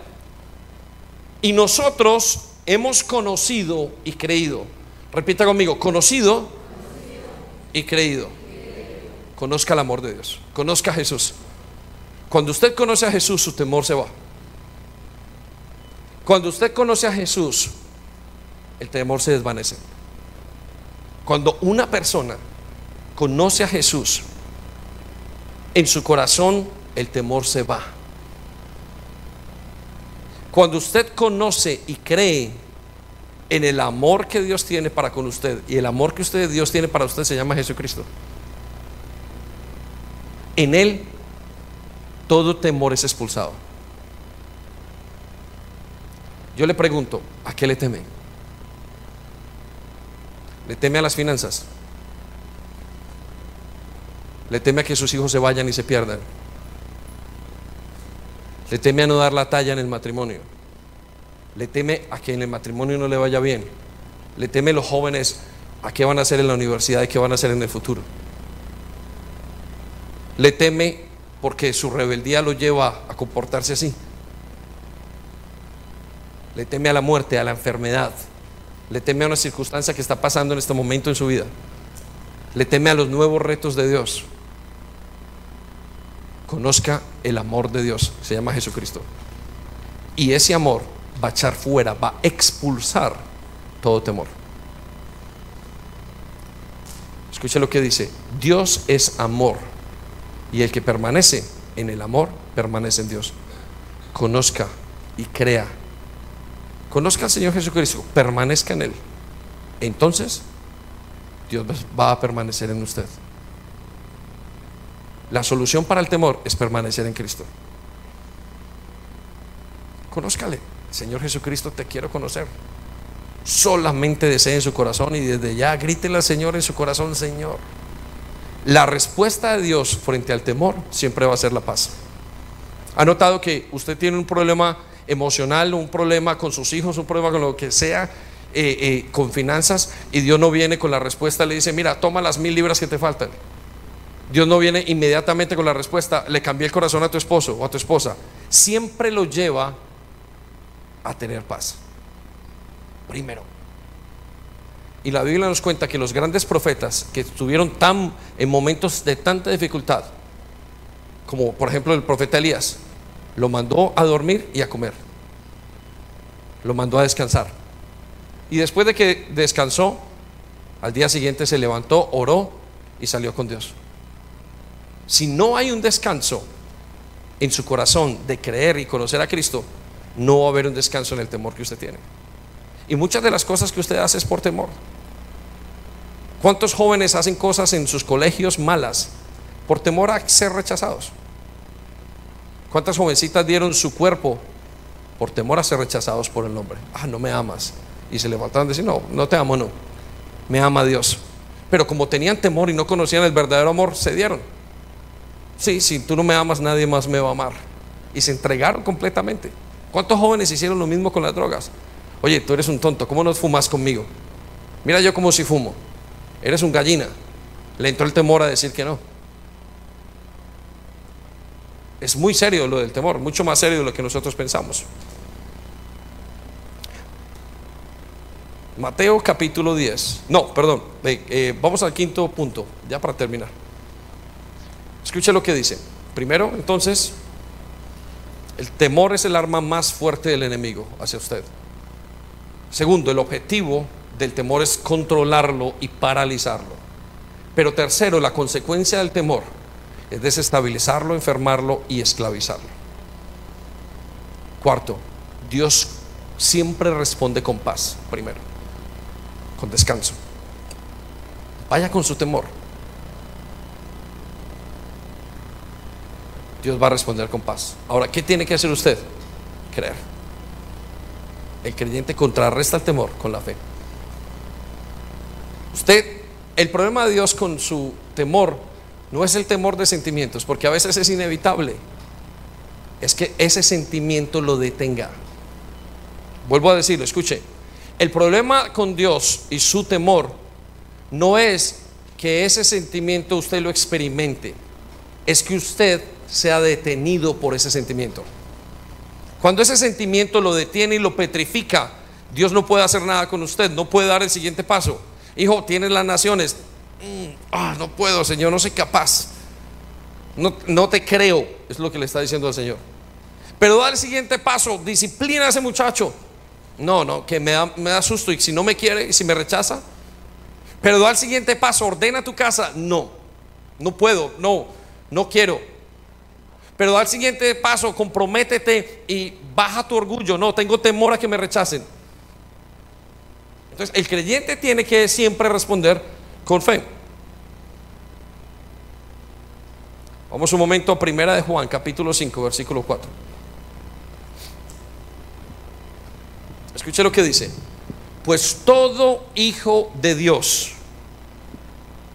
Y nosotros hemos conocido y creído. Repita conmigo, conocido y creído. Conozca el amor de Dios. Conozca a Jesús. Cuando usted conoce a Jesús, su temor se va. Cuando usted conoce a Jesús, el temor se desvanece. Cuando una persona conoce a Jesús, en su corazón el temor se va. Cuando usted conoce y cree en el amor que Dios tiene para con usted y el amor que usted Dios tiene para usted se llama Jesucristo. En él todo temor es expulsado. Yo le pregunto, ¿a qué le teme? ¿Le teme a las finanzas? ¿Le teme a que sus hijos se vayan y se pierdan? ¿Le teme a no dar la talla en el matrimonio? ¿Le teme a que en el matrimonio no le vaya bien? ¿Le teme a los jóvenes a qué van a hacer en la universidad y qué van a hacer en el futuro? ¿Le teme porque su rebeldía lo lleva a comportarse así. Le teme a la muerte, a la enfermedad. Le teme a una circunstancia que está pasando en este momento en su vida. Le teme a los nuevos retos de Dios. Conozca el amor de Dios. Se llama Jesucristo. Y ese amor va a echar fuera, va a expulsar todo temor. Escuche lo que dice. Dios es amor. Y el que permanece en el amor, permanece en Dios. Conozca y crea. Conozca al Señor Jesucristo, permanezca en Él. Entonces, Dios va a permanecer en usted. La solución para el temor es permanecer en Cristo. Conózcale. Señor Jesucristo, te quiero conocer. Solamente desee en su corazón y desde ya grítele al Señor en su corazón, Señor. La respuesta de Dios frente al temor siempre va a ser la paz. ¿Ha notado que usted tiene un problema emocional, un problema con sus hijos, un problema con lo que sea, eh, eh, con finanzas, y Dios no viene con la respuesta, le dice, mira, toma las mil libras que te faltan? Dios no viene inmediatamente con la respuesta, le cambié el corazón a tu esposo o a tu esposa. Siempre lo lleva a tener paz. Primero. Y la Biblia nos cuenta que los grandes profetas que estuvieron tan en momentos de tanta dificultad, como por ejemplo el profeta Elías, lo mandó a dormir y a comer. Lo mandó a descansar. Y después de que descansó, al día siguiente se levantó, oró y salió con Dios. Si no hay un descanso en su corazón de creer y conocer a Cristo, no va a haber un descanso en el temor que usted tiene. Y muchas de las cosas que usted hace es por temor. ¿Cuántos jóvenes hacen cosas en sus colegios malas por temor a ser rechazados? ¿Cuántas jovencitas dieron su cuerpo por temor a ser rechazados por el hombre? Ah, no me amas. Y se levantaron y decir, no, no te amo, no. Me ama Dios. Pero como tenían temor y no conocían el verdadero amor, se dieron. Sí, si tú no me amas, nadie más me va a amar. Y se entregaron completamente. ¿Cuántos jóvenes hicieron lo mismo con las drogas? Oye, tú eres un tonto, ¿cómo no fumas conmigo? Mira yo como si fumo. Eres un gallina. Le entró el temor a decir que no. Es muy serio lo del temor, mucho más serio de lo que nosotros pensamos. Mateo capítulo 10. No, perdón. Eh, vamos al quinto punto, ya para terminar. Escuche lo que dice. Primero, entonces, el temor es el arma más fuerte del enemigo hacia usted. Segundo, el objetivo del temor es controlarlo y paralizarlo. Pero tercero, la consecuencia del temor es desestabilizarlo, enfermarlo y esclavizarlo. Cuarto, Dios siempre responde con paz, primero, con descanso. Vaya con su temor. Dios va a responder con paz. Ahora, ¿qué tiene que hacer usted? Creer. El creyente contrarresta el temor con la fe. Usted, el problema de Dios con su temor no es el temor de sentimientos, porque a veces es inevitable. Es que ese sentimiento lo detenga. Vuelvo a decirlo, escuche. El problema con Dios y su temor no es que ese sentimiento usted lo experimente, es que usted sea detenido por ese sentimiento. Cuando ese sentimiento lo detiene y lo petrifica, Dios no puede hacer nada con usted, no puede dar el siguiente paso. Hijo, tienes las naciones. Ah, no puedo, Señor, no soy capaz. No, no te creo, es lo que le está diciendo el Señor. Pero da el siguiente paso, disciplina a ese muchacho. No, no, que me da, me da susto y si no me quiere y si me rechaza. Pero da el siguiente paso, ordena tu casa. No, no puedo, no, no quiero. Pero da el siguiente paso, comprométete y baja tu orgullo. No, tengo temor a que me rechacen. Entonces, el creyente tiene que siempre responder con fe. Vamos un momento a Primera de Juan, capítulo 5, versículo 4. Escuche lo que dice. Pues todo hijo de Dios,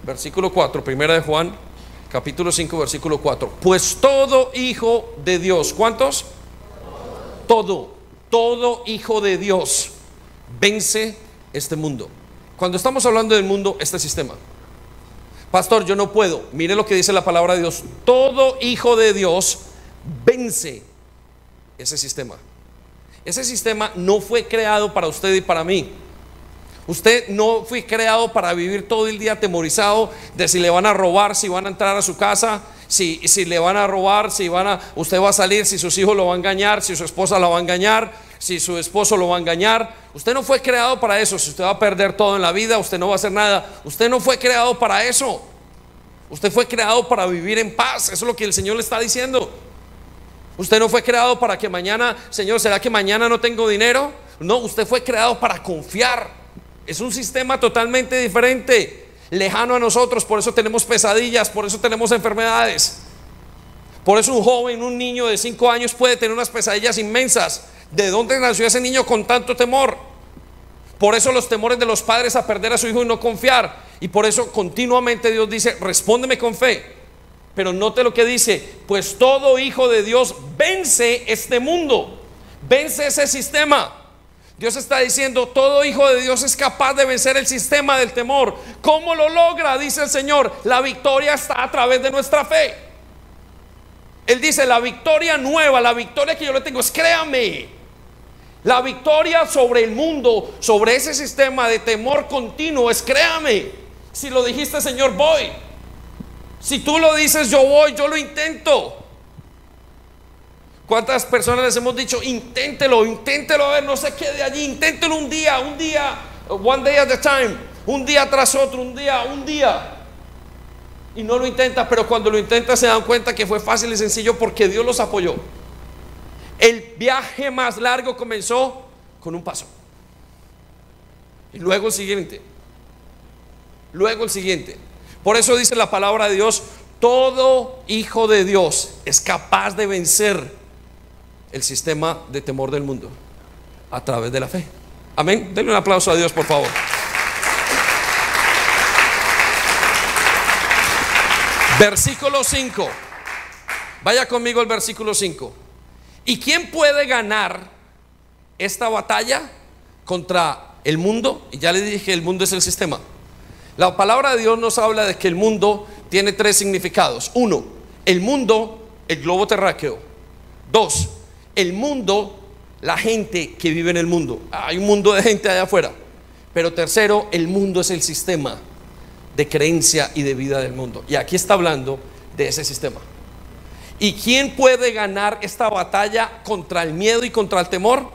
versículo 4, Primera de Juan capítulo 5, versículo 4. Pues todo hijo de Dios, ¿cuántos? Todo, todo hijo de Dios vence este mundo. Cuando estamos hablando del mundo, este sistema. Pastor, yo no puedo. Mire lo que dice la palabra de Dios. Todo hijo de Dios vence ese sistema. Ese sistema no fue creado para usted y para mí. Usted no fue creado para vivir todo el día atemorizado de si le van a robar, si van a entrar a su casa, si, si le van a robar, si van a, usted va a salir, si sus hijos lo van a engañar, si su esposa lo va a engañar, si su esposo lo va a engañar. Usted no fue creado para eso. Si usted va a perder todo en la vida, usted no va a hacer nada. Usted no fue creado para eso. Usted fue creado para vivir en paz. Eso es lo que el Señor le está diciendo. Usted no fue creado para que mañana, Señor, ¿será que mañana no tengo dinero? No, usted fue creado para confiar. Es un sistema totalmente diferente, lejano a nosotros, por eso tenemos pesadillas, por eso tenemos enfermedades. Por eso un joven, un niño de 5 años puede tener unas pesadillas inmensas. ¿De dónde nació ese niño con tanto temor? Por eso los temores de los padres a perder a su hijo y no confiar. Y por eso continuamente Dios dice, respóndeme con fe. Pero note lo que dice, pues todo hijo de Dios vence este mundo, vence ese sistema. Dios está diciendo, todo hijo de Dios es capaz de vencer el sistema del temor. ¿Cómo lo logra? Dice el Señor, la victoria está a través de nuestra fe. Él dice, la victoria nueva, la victoria que yo le tengo es créame. La victoria sobre el mundo, sobre ese sistema de temor continuo es créame. Si lo dijiste, Señor, voy. Si tú lo dices, yo voy, yo lo intento. ¿Cuántas personas les hemos dicho, inténtelo, inténtelo, a ver, no se quede allí, inténtelo un día, un día, one day at a time, un día tras otro, un día, un día. Y no lo intenta, pero cuando lo intenta se dan cuenta que fue fácil y sencillo porque Dios los apoyó. El viaje más largo comenzó con un paso. Y luego el siguiente. Luego el siguiente. Por eso dice la palabra de Dios, todo hijo de Dios es capaz de vencer el sistema de temor del mundo a través de la fe. Amén. Denle un aplauso a Dios, por favor. Versículo 5. Vaya conmigo el versículo 5. ¿Y quién puede ganar esta batalla contra el mundo? Y ya le dije, el mundo es el sistema. La palabra de Dios nos habla de que el mundo tiene tres significados. Uno, el mundo, el globo terráqueo. Dos, el mundo, la gente que vive en el mundo. Hay un mundo de gente allá afuera. Pero tercero, el mundo es el sistema de creencia y de vida del mundo. Y aquí está hablando de ese sistema. ¿Y quién puede ganar esta batalla contra el miedo y contra el temor?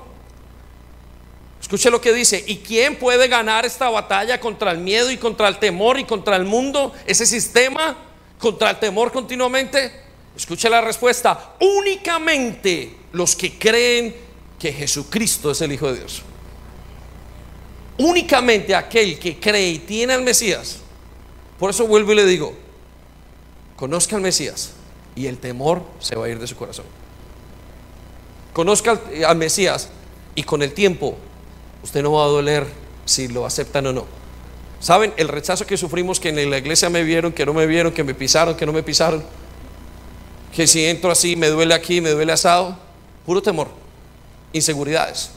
Escuche lo que dice. ¿Y quién puede ganar esta batalla contra el miedo y contra el temor y contra el mundo? Ese sistema contra el temor continuamente. Escuche la respuesta. Únicamente los que creen que Jesucristo es el Hijo de Dios. Únicamente aquel que cree y tiene al Mesías. Por eso vuelvo y le digo, conozca al Mesías y el temor se va a ir de su corazón. Conozca al, al Mesías y con el tiempo usted no va a doler si lo aceptan o no. ¿Saben? El rechazo que sufrimos, que en la iglesia me vieron, que no me vieron, que me pisaron, que no me pisaron, que si entro así me duele aquí, me duele asado, puro temor, inseguridades.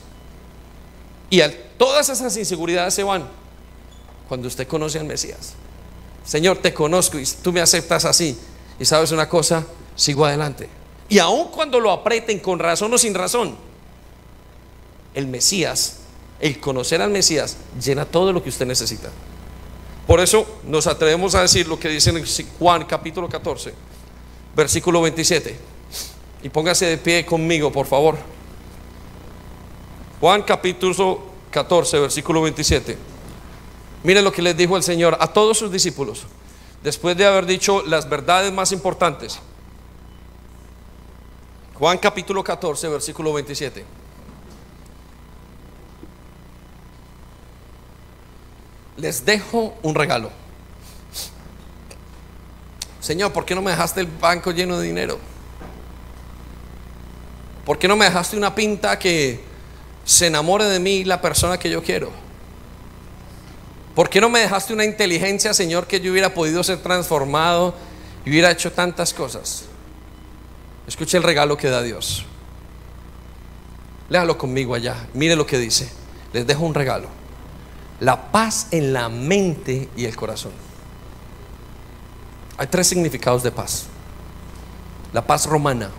Y todas esas inseguridades se van cuando usted conoce al Mesías. Señor, te conozco y tú me aceptas así. Y sabes una cosa, sigo adelante. Y aun cuando lo aprieten con razón o sin razón, el Mesías, el conocer al Mesías, llena todo lo que usted necesita. Por eso nos atrevemos a decir lo que dice en Juan capítulo 14, versículo 27. Y póngase de pie conmigo, por favor. Juan capítulo 14, versículo 27. Miren lo que les dijo el Señor a todos sus discípulos, después de haber dicho las verdades más importantes. Juan capítulo 14, versículo 27. Les dejo un regalo. Señor, ¿por qué no me dejaste el banco lleno de dinero? ¿Por qué no me dejaste una pinta que se enamore de mí la persona que yo quiero? ¿Por qué no me dejaste una inteligencia, Señor, que yo hubiera podido ser transformado y hubiera hecho tantas cosas? Escuche el regalo que da Dios. Léalo conmigo allá. Mire lo que dice. Les dejo un regalo. La paz en la mente y el corazón. Hay tres significados de paz. La paz romana,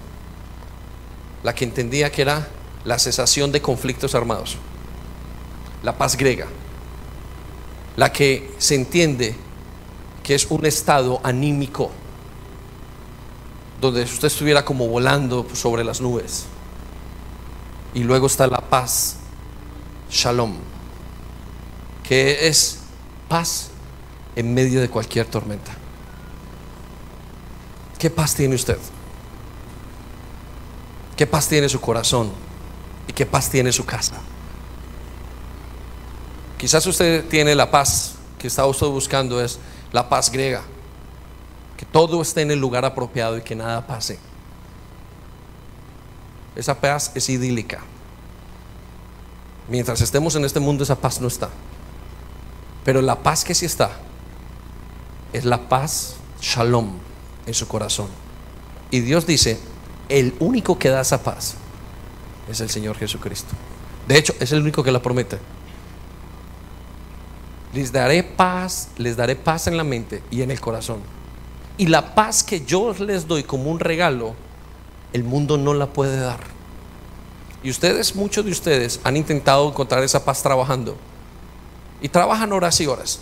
la que entendía que era la cesación de conflictos armados. La paz griega, la que se entiende que es un estado anímico, donde usted estuviera como volando sobre las nubes. Y luego está la paz, shalom, que es paz en medio de cualquier tormenta. ¿Qué paz tiene usted? ¿Qué paz tiene su corazón? ¿Y qué paz tiene su casa? Quizás usted tiene la paz que está usted buscando, es la paz griega. Que todo esté en el lugar apropiado y que nada pase. Esa paz es idílica. Mientras estemos en este mundo esa paz no está. Pero la paz que sí está es la paz shalom en su corazón. Y Dios dice, el único que da esa paz es el Señor Jesucristo. De hecho, es el único que la promete. Les daré paz, les daré paz en la mente y en el corazón. Y la paz que yo les doy como un regalo, el mundo no la puede dar. Y ustedes, muchos de ustedes, han intentado encontrar esa paz trabajando. Y trabajan horas y horas.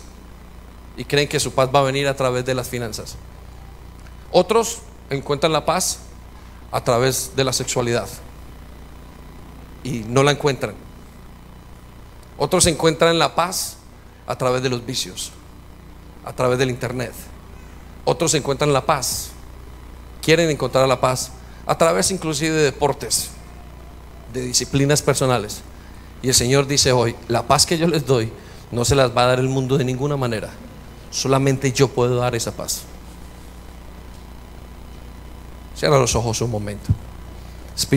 Y creen que su paz va a venir a través de las finanzas. Otros encuentran la paz a través de la sexualidad. Y no la encuentran. Otros encuentran la paz a través de los vicios, a través del internet. Otros encuentran la paz, quieren encontrar la paz a través inclusive de deportes, de disciplinas personales. Y el Señor dice hoy, la paz que yo les doy no se las va a dar el mundo de ninguna manera. Solamente yo puedo dar esa paz. Cierra los ojos un momento.